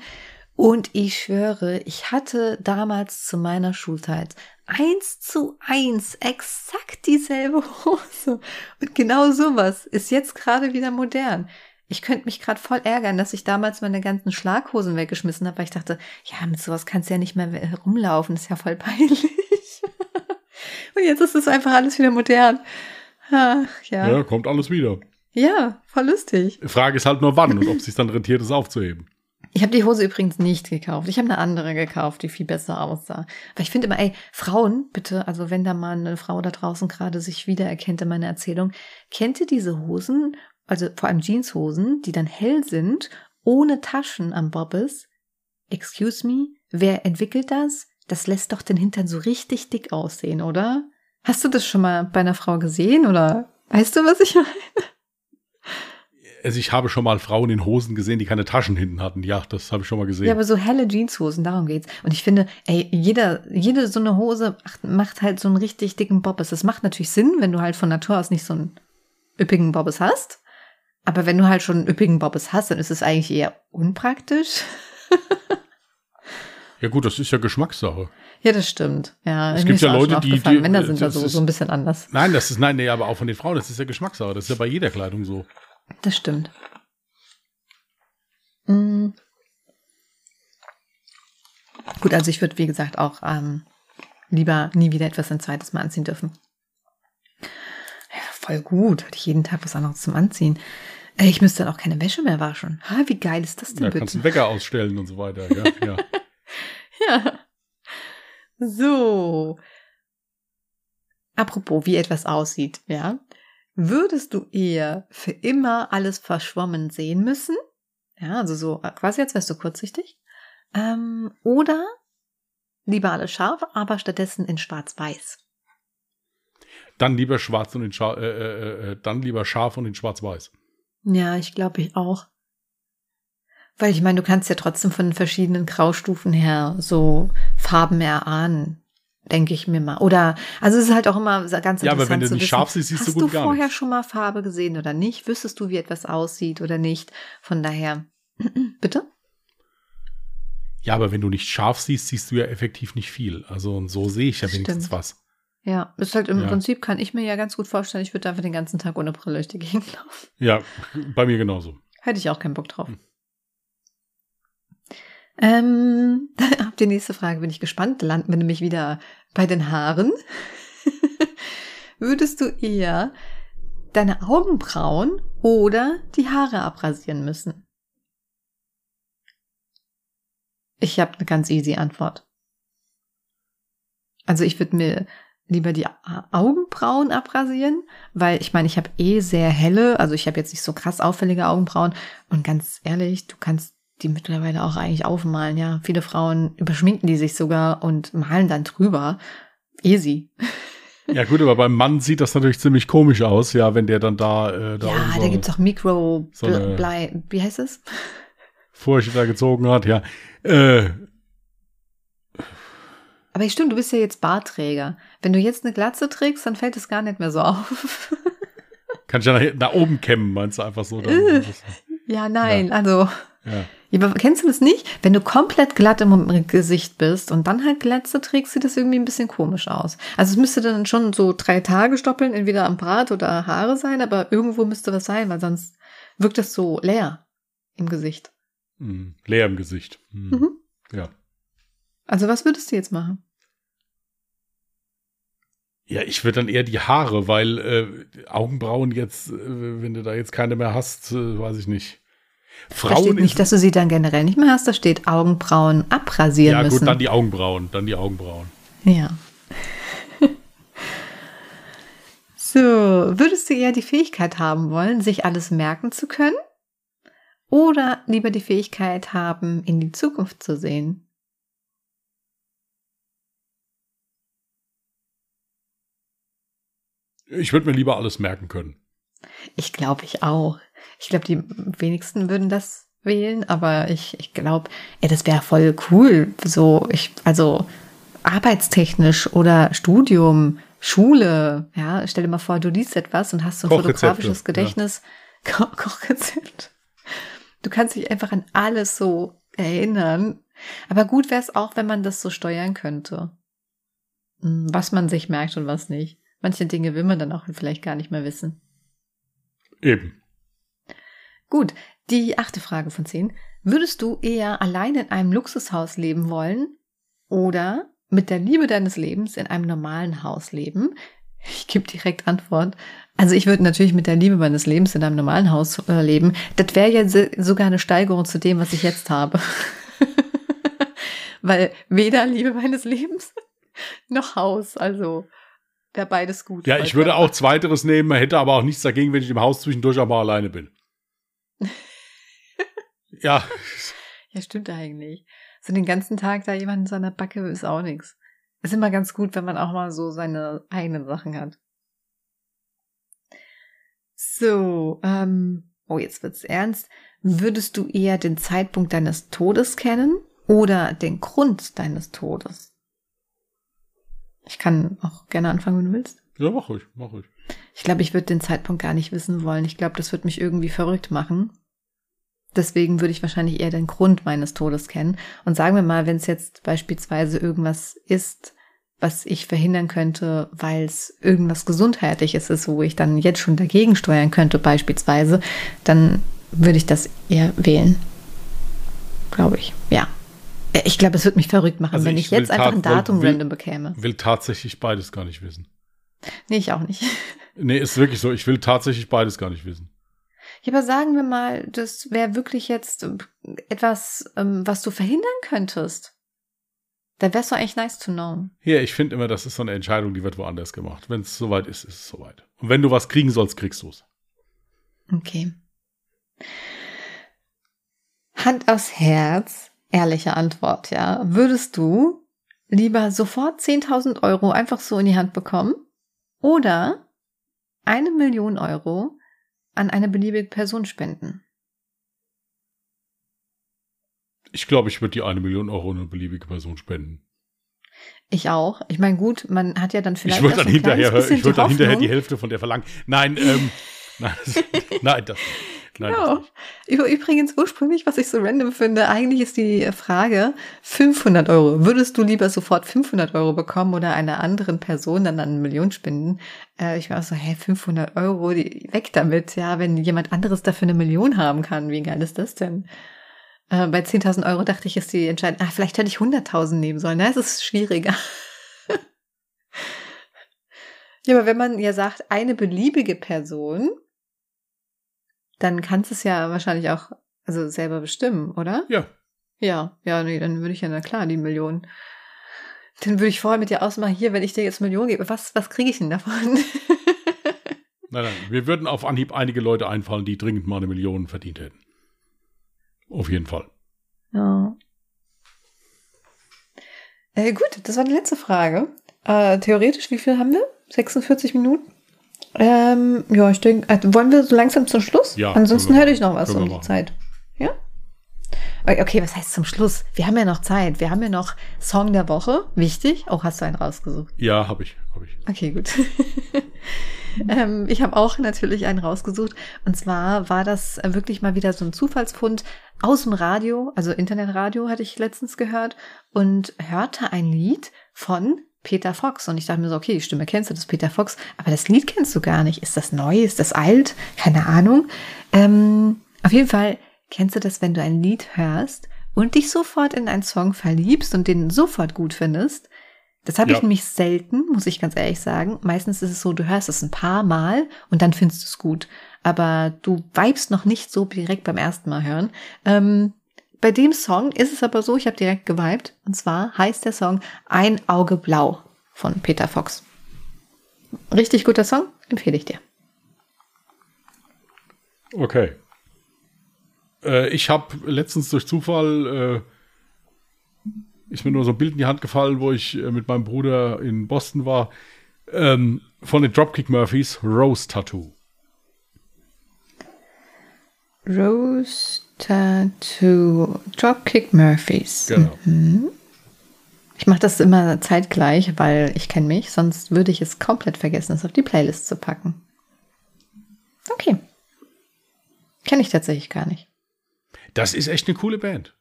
Und ich schwöre, ich hatte damals zu meiner Schulzeit eins zu eins exakt dieselbe (laughs) Hose. Und genau sowas ist jetzt gerade wieder modern ich könnte mich gerade voll ärgern, dass ich damals meine ganzen Schlaghosen weggeschmissen habe, weil ich dachte, ja, mit sowas kannst du ja nicht mehr herumlaufen, das ist ja voll peinlich. (laughs) Und jetzt ist es einfach alles wieder modern. Ach, ja. Ja, kommt alles wieder. Ja, voll lustig. Die Frage ist halt nur wann und ob es sich dann rentiert, es aufzuheben. Ich habe die Hose übrigens nicht gekauft. Ich habe eine andere gekauft, die viel besser aussah. Weil ich finde immer, ey, Frauen, bitte, also wenn da mal eine Frau da draußen gerade sich wiedererkennt in meiner Erzählung, kennt ihr diese Hosen, also vor allem Jeanshosen, die dann hell sind, ohne Taschen am Bobbes. Excuse me, wer entwickelt das? Das lässt doch den Hintern so richtig dick aussehen, oder? Hast du das schon mal bei einer Frau gesehen oder weißt du, was ich meine? Also ich habe schon mal Frauen in Hosen gesehen, die keine Taschen hinten hatten. Ja, das habe ich schon mal gesehen. Ja, aber so helle Jeanshosen, darum geht's. Und ich finde, ey, jeder, jede so eine Hose macht, macht halt so einen richtig dicken Bobbes. Das macht natürlich Sinn, wenn du halt von Natur aus nicht so einen üppigen Bobbes hast. Aber wenn du halt schon einen üppigen Bobbes hast, dann ist es eigentlich eher unpraktisch. (laughs) ja gut, das ist ja Geschmackssache. Ja, das stimmt. Ja, es gibt ja Leute, die, die Männer sind da so, ist, so ein bisschen anders. Nein, das ist nein, nee, aber auch von den Frauen, das ist ja Geschmackssache. Das ist ja bei jeder Kleidung so. Das stimmt. Mhm. Gut, also ich würde, wie gesagt, auch ähm, lieber nie wieder etwas ein zweites Mal anziehen dürfen. Voll gut. Hatte ich jeden Tag was anderes zum Anziehen. Äh, ich müsste dann auch keine Wäsche mehr waschen. Ha, wie geil ist das denn ja, bitte? kannst einen Wecker ausstellen und so weiter. Ja, (laughs) ja. ja. So. Apropos, wie etwas aussieht, ja. Würdest du eher für immer alles verschwommen sehen müssen? Ja, also so äh, quasi als wärst du kurzsichtig. Ähm, oder lieber alles scharf, aber stattdessen in schwarz-weiß. Dann lieber schwarz und in Scha äh, äh, äh, dann lieber scharf und in schwarz-weiß. Ja, ich glaube ich auch. Weil ich meine, du kannst ja trotzdem von den verschiedenen Graustufen her so Farben erahnen, denke ich mir mal. Oder, also es ist halt auch immer ganz interessant Ja, aber wenn du nicht wissen, scharf siehst, siehst du gut Hast du vorher nichts. schon mal Farbe gesehen oder nicht? Wüsstest du, wie etwas aussieht oder nicht? Von daher, (clears throat) bitte? Ja, aber wenn du nicht scharf siehst, siehst du ja effektiv nicht viel. Also und so sehe ich ja wenigstens Stimmt. was. Ja, ist halt im Ja. Prinzip, kann ich mir ja ganz gut vorstellen, ich würde einfach den ganzen Tag ohne Brille durch die Gegend laufen. Ja, bei mir genauso. Hätte ich auch keinen Bock drauf. Hm. Ähm, (laughs) ab die nächste Frage bin ich gespannt. Landen wir nämlich wieder bei den Haaren. (laughs) Würdest du eher deine Augenbrauen oder die Haare abrasieren müssen? Ich habe eine ganz easy Antwort. Also ich würde mir lieber die Augenbrauen abrasieren, weil ich meine, ich habe eh sehr helle, also ich habe jetzt nicht so krass auffällige Augenbrauen und ganz ehrlich, du kannst die mittlerweile auch eigentlich aufmalen, ja. Viele Frauen überschminken die sich sogar und malen dann drüber. Easy. Ja gut, aber beim Mann sieht das natürlich ziemlich komisch aus, ja, wenn der dann da, äh, da ja, so da gibt's auch Mikro so Blei, wie heißt es? Furche da gezogen hat, ja. Äh, Aber stimmt, du bist ja jetzt Bartträger. Wenn du jetzt eine Glatze trägst, dann fällt es gar nicht mehr so auf. (laughs) kann ich ja nach, nach oben kämmen, meinst du einfach so? Dann, Äh. ja, nein, also ja. Ja, aber kennst du das nicht? Wenn du komplett glatt im Gesicht bist und dann halt Glatze trägst, sieht das irgendwie ein bisschen komisch aus. Also es müsste dann schon so drei Tage stoppeln, entweder am Bart oder Haare sein, aber irgendwo müsste was sein, weil sonst wirkt das so leer im Gesicht. Hm, leer im Gesicht. Hm. Mhm. Ja. Also was würdest du jetzt machen? Ja, ich würde dann eher die Haare, weil äh, Augenbrauen jetzt, äh, wenn du da jetzt keine mehr hast, äh, weiß ich nicht. Da Frauen steht nicht, dass du sie dann generell nicht mehr hast, da steht Augenbrauen abrasieren Ja, müssen. gut, dann die Augenbrauen, dann die Augenbrauen. Ja. (laughs) so, würdest du eher die Fähigkeit haben wollen, sich alles merken zu können? Oder lieber die Fähigkeit haben, in die Zukunft zu sehen? Ich würde mir lieber alles merken können. Ich glaube, ich auch. Ich glaube, die wenigsten würden das wählen, aber ich, ich glaube, das wäre voll cool. So, ich, also arbeitstechnisch oder Studium, Schule, ja, stell dir mal vor, du liest etwas und hast so ein fotografisches Gedächtnis. Ko (laughs) Kochrezept. Du kannst dich einfach an alles so erinnern. Aber gut wäre es auch, wenn man das so steuern könnte. Hm, Was man sich merkt und was nicht. Manche Dinge will man dann auch vielleicht gar nicht mehr wissen. Eben. Gut, die achte Frage von zehn. Würdest du eher allein in einem Luxushaus leben wollen oder mit der Liebe deines Lebens in einem normalen Haus leben? Ich gebe direkt Antwort. Also ich würde natürlich mit der Liebe meines Lebens in einem normalen Haus äh, leben. Das wäre ja sogar eine Steigerung zu dem, was ich jetzt habe. (laughs) Weil weder Liebe meines Lebens noch Haus. Also wäre beides gut. Ja, ich würde auch zweiteres nehmen, hätte aber auch nichts dagegen, wenn ich im Haus zwischendurch auch mal alleine bin. (laughs) ja, Ja, stimmt eigentlich. So den ganzen Tag da jemand in seiner Backe ist auch nichts. Ist immer ganz gut, wenn man auch mal so seine eigenen Sachen hat. So, ähm, oh, jetzt wird's ernst, würdest du eher den Zeitpunkt deines Todes kennen oder den Grund deines Todes? Ich kann auch gerne anfangen, wenn du willst. Ja, mach ruhig, mach ruhig. Ich glaube, ich würde den Zeitpunkt gar nicht wissen wollen. Ich glaube, das würde mich irgendwie verrückt machen. Deswegen würde ich wahrscheinlich eher den Grund meines Todes kennen. Und sagen wir mal, wenn es jetzt beispielsweise irgendwas ist, was ich verhindern könnte, weil es irgendwas Gesundheitliches ist, wo ich dann jetzt schon dagegen steuern könnte, beispielsweise, dann würde ich das eher wählen. Glaube ich. Ja. Ich glaube, es würde mich verrückt machen, also wenn ich, ich jetzt einfach ein Datum will, random bekäme. Will tatsächlich beides gar nicht wissen. Nee, ich auch nicht. (laughs) Nee, ist wirklich so. Ich will tatsächlich beides gar nicht wissen. Ja, aber sagen wir mal, das wäre wirklich jetzt etwas, ähm, was du verhindern könntest. Da wär's doch eigentlich nice to know. Ja, ich finde immer, das ist so eine Entscheidung, die wird woanders gemacht. Wenn es soweit ist, ist es soweit. Und wenn du was kriegen sollst, kriegst du es. Okay. Hand aufs Herz, ehrliche Antwort, ja. Würdest du lieber sofort 10.000 Euro einfach so in die Hand bekommen oder eine Million Euro an eine beliebige Person spenden? Ich glaube, ich würde die eine Million Euro an eine beliebige Person spenden. Ich auch. Ich meine, gut, man hat ja dann vielleicht. Ich würde dann hinterher, ich würde dann hinterher die Hälfte von der verlangen. Nein, ähm, (laughs) nein, das, nein, das, genau. Übrigens ursprünglich, was ich so random finde, eigentlich ist die Frage 500 Euro. Würdest du lieber sofort 500 Euro bekommen oder einer anderen Person dann eine Million spenden? Äh, ich war so, hä, 500 Euro, die, weg damit. Ja, wenn jemand anderes dafür eine Million haben kann, wie geil ist das denn? Äh, bei 10.000 Euro dachte ich, ist die Entscheidung, ach, vielleicht hätte ich 100.000 nehmen sollen. Na, es ist schwieriger. (laughs) ja, aber wenn man ja sagt, eine beliebige Person, dann kannst du es ja wahrscheinlich auch also selber bestimmen, oder? Ja. Ja, ja, nee, dann würde ich ja, na klar, die Million. Dann würde ich vorher mit dir ausmachen, hier, wenn ich dir jetzt Millionen gebe, was, was kriege ich denn davon? (laughs) nein, nein, wir würden auf Anhieb einige Leute einfallen, die dringend mal eine Million verdient hätten. Auf jeden Fall. Ja. Äh, gut, das war die letzte Frage. Äh, theoretisch, wie viel haben wir? 46 Minuten? Ähm, ja, ich denke, äh, wollen wir so langsam zum Schluss? Ja. Ansonsten hätte ich noch was um die Zeit. Ja? Okay, was heißt zum Schluss? Wir haben ja noch Zeit. Wir haben ja noch Song der Woche. Wichtig. Auch oh, hast du einen rausgesucht? Ja, habe ich, hab ich. Okay, gut. (laughs) ähm, ich habe auch natürlich einen rausgesucht. Und zwar war das wirklich mal wieder so ein Zufallsfund aus dem Radio, also Internetradio hatte ich letztens gehört und hörte ein Lied von Peter Fox. Und ich dachte mir so, okay, die Stimme kennst du, das Peter Fox, aber das Lied kennst du gar nicht. Ist das neu? Ist das alt? Keine Ahnung. Ähm, auf jeden Fall kennst du das, wenn du ein Lied hörst und dich sofort in einen Song verliebst und den sofort gut findest. Das habe ja. ich nämlich selten, muss ich ganz ehrlich sagen. Meistens ist es so, du hörst es ein paar Mal und dann findest du es gut. Aber du vibest noch nicht so direkt beim ersten Mal hören. Ähm, bei dem Song ist es aber so, ich habe direkt geweibt. Und zwar heißt der Song Ein Auge Blau von Peter Fox. Richtig guter Song, empfehle ich dir. Okay. Äh, ich habe letztens durch Zufall, äh, ist mir nur so ein Bild in die Hand gefallen, wo ich äh, mit meinem Bruder in Boston war, ähm, von den Dropkick Murphys, Rose Tattoo. Rose Tattoo. Dropkick Murphys. Genau. Mhm. Ich mache das immer zeitgleich, weil ich kenne mich, sonst würde ich es komplett vergessen, es auf die Playlist zu packen. Okay. Kenne ich tatsächlich gar nicht. Das ist echt eine coole Band.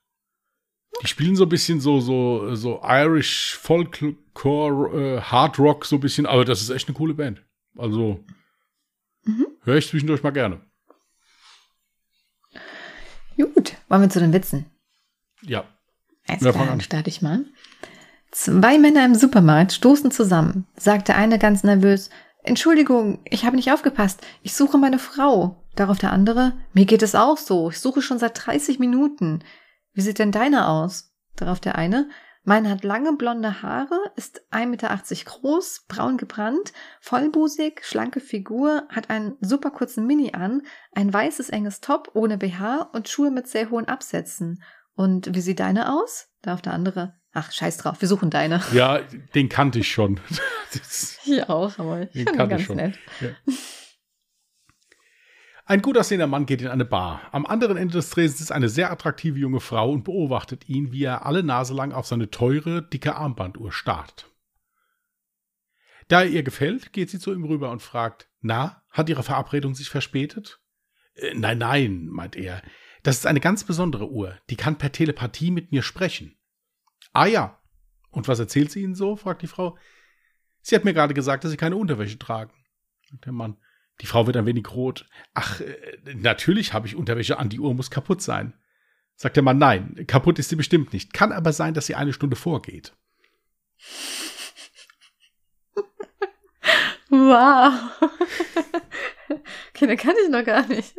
Die spielen so ein bisschen so, so, so Irish Folkcore, äh, Hard Rock, so ein bisschen, aber das ist echt eine coole Band. Also mhm. höre ich zwischendurch mal gerne. Gut, wollen wir zu den Witzen? Ja. Alles klar, dann starte ich mal. Zwei Männer im Supermarkt stoßen zusammen, sagte eine ganz nervös, Entschuldigung, ich habe nicht aufgepasst, ich suche meine Frau. Darauf der andere, mir geht es auch so, ich suche schon seit 30 Minuten. Wie sieht denn deine aus? Darauf der eine, meine hat lange blonde Haare, ist 1,80 Meter groß, braun gebrannt, vollbusig, schlanke Figur, hat einen super kurzen Mini an, ein weißes enges Top ohne BH und Schuhe mit sehr hohen Absätzen. Und wie sieht deine aus? Darf der andere. Ach, scheiß drauf, wir suchen deine. Ja, den kannte ich schon. (laughs) ich auch, aber ich den kannte ich schon. Nett. Ja. Ein gut aussehender Mann geht in eine Bar. Am anderen Ende des Tresens ist eine sehr attraktive junge Frau und beobachtet ihn, wie er alle Nase lang auf seine teure, dicke Armbanduhr starrt. Da er ihr gefällt, geht sie zu ihm rüber und fragt, na, hat Ihre Verabredung sich verspätet? Äh, nein, nein, meint er. Das ist eine ganz besondere Uhr. Die kann per Telepathie mit mir sprechen. Ah ja. Und was erzählt sie Ihnen so? fragt die Frau. Sie hat mir gerade gesagt, dass Sie keine Unterwäsche tragen. Sagt der Mann. Die Frau wird ein wenig rot. Ach, äh, natürlich habe ich Unterwäsche an, die Uhr muss kaputt sein. Sagt der Mann, nein, kaputt ist sie bestimmt nicht. Kann aber sein, dass sie eine Stunde vorgeht. Wow. okay, den kann ich noch gar nicht.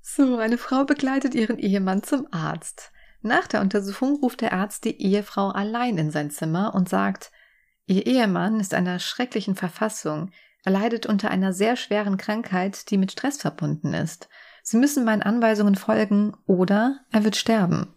So, eine Frau begleitet ihren Ehemann zum Arzt. Nach der Untersuchung ruft der Arzt die Ehefrau allein in sein Zimmer und sagt, Ihr Ehemann ist einer schrecklichen Verfassung. Er leidet unter einer sehr schweren Krankheit, die mit Stress verbunden ist. Sie müssen meinen Anweisungen folgen oder er wird sterben.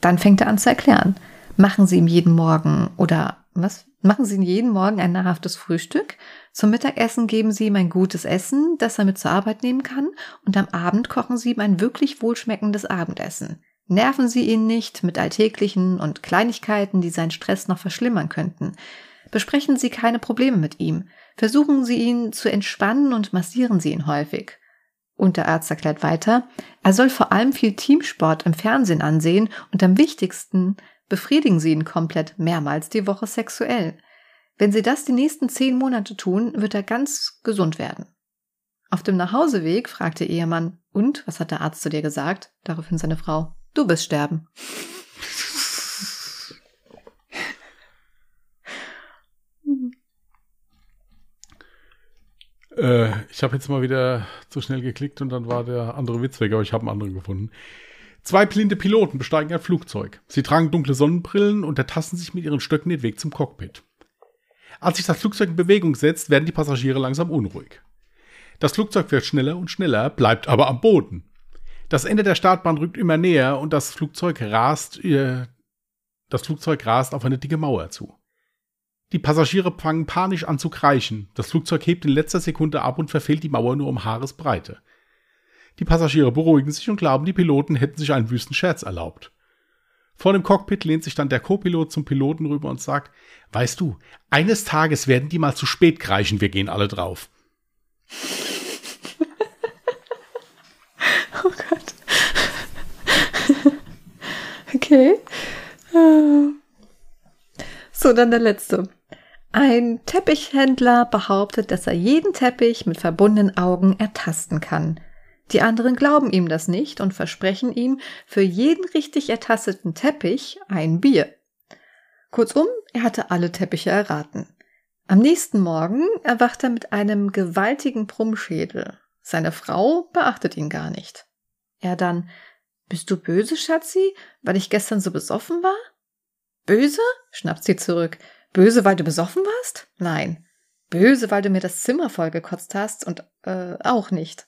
Dann fängt er an zu erklären. Machen Sie ihm jeden Morgen oder was? Machen Sie ihm jeden Morgen ein nahrhaftes Frühstück. Zum Mittagessen geben Sie ihm ein gutes Essen, das er mit zur Arbeit nehmen kann. Und am Abend kochen Sie ihm ein wirklich wohlschmeckendes Abendessen. Nerven Sie ihn nicht mit alltäglichen und Kleinigkeiten, die seinen Stress noch verschlimmern könnten. Besprechen Sie keine Probleme mit ihm. Versuchen Sie ihn zu entspannen und massieren Sie ihn häufig. Und der Arzt erklärt weiter, er soll vor allem viel Teamsport im Fernsehen ansehen und am wichtigsten befriedigen Sie ihn komplett mehrmals die Woche sexuell. Wenn Sie das die nächsten zehn Monate tun, wird er ganz gesund werden. Auf dem Nachhauseweg fragt der Ehemann, und was hat der Arzt zu dir gesagt? Daraufhin seine Frau, Du bist sterben. äh, ich habe jetzt mal wieder zu schnell geklickt und dann war der andere Witz weg, aber ich habe einen anderen gefunden. Zwei blinde Piloten besteigen ein Flugzeug. Sie tragen dunkle Sonnenbrillen und ertasten sich mit ihren Stöcken den Weg zum Cockpit. Als sich das Flugzeug in Bewegung setzt, werden die Passagiere langsam unruhig. Das Flugzeug wird schneller und schneller, bleibt aber am Boden. Das Ende der Startbahn rückt immer näher und das Flugzeug rast, äh, das Flugzeug rast auf eine dicke Mauer zu. Die Passagiere fangen panisch an zu kreischen. Das Flugzeug hebt in letzter Sekunde ab und verfehlt die Mauer nur um Haaresbreite. Die Passagiere beruhigen sich und glauben, die Piloten hätten sich einen wüsten Scherz erlaubt. Vor dem Cockpit lehnt sich dann der Co-Pilot zum Piloten rüber und sagt, weißt du, eines Tages werden die mal zu spät kreischen, wir gehen alle drauf. (laughs) Okay. Äh. So, dann der letzte. Ein Teppichhändler behauptet, dass er jeden Teppich mit verbundenen Augen ertasten kann. Die anderen glauben ihm das nicht und versprechen ihm für jeden richtig ertasteten Teppich ein Bier. Kurzum, er hatte alle Teppiche erraten. Am nächsten Morgen erwacht er mit einem gewaltigen Brummschädel. Seine Frau beachtet ihn gar nicht. Er dann, bist du böse, Schatzi, weil ich gestern so besoffen war? Böse? schnappt sie zurück. Böse, weil du besoffen warst? Nein. Böse, weil du mir das Zimmer vollgekotzt hast und äh, auch nicht.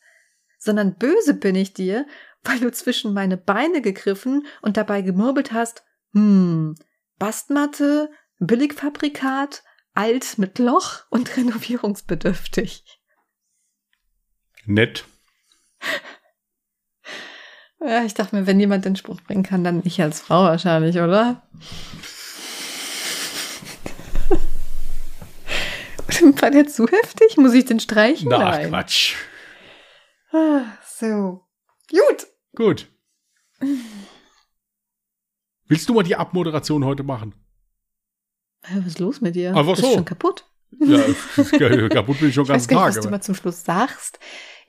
Sondern böse bin ich dir, weil du zwischen meine Beine gegriffen und dabei gemurmelt hast, hm, Bastmatte, Billigfabrikat, alt mit Loch und (laughs) renovierungsbedürftig. Nett. Ja, ich dachte mir, wenn jemand den Spruch bringen kann, dann ich als Frau wahrscheinlich, oder? (laughs) War der zu heftig? Muss ich den streichen? Na, Nein. Quatsch. Ah, so. Gut. Gut. Willst du mal die Abmoderation heute machen? Was ist los mit dir? Einfach Bist so. schon kaputt? Ja, kaputt bin ich schon ich ganz weiß Tag. nicht, was du mal zum Schluss sagst.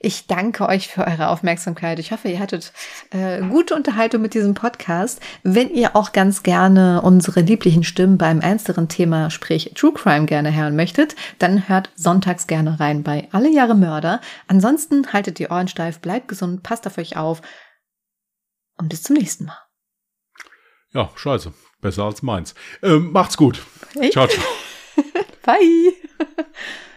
Ich danke euch für eure Aufmerksamkeit. Ich hoffe, ihr hattet äh, gute Unterhaltung mit diesem Podcast. Wenn ihr auch ganz gerne unsere lieblichen Stimmen beim ernsteren Thema, sprich True Crime, gerne hören möchtet, dann hört sonntags gerne rein bei Alle Jahre Mörder. Ansonsten haltet die Ohren steif, bleibt gesund, passt auf euch auf und bis zum nächsten Mal. Ja, scheiße. Besser als meins. Ähm, macht's gut. Hey. Ciao, ciao. Bye. (laughs)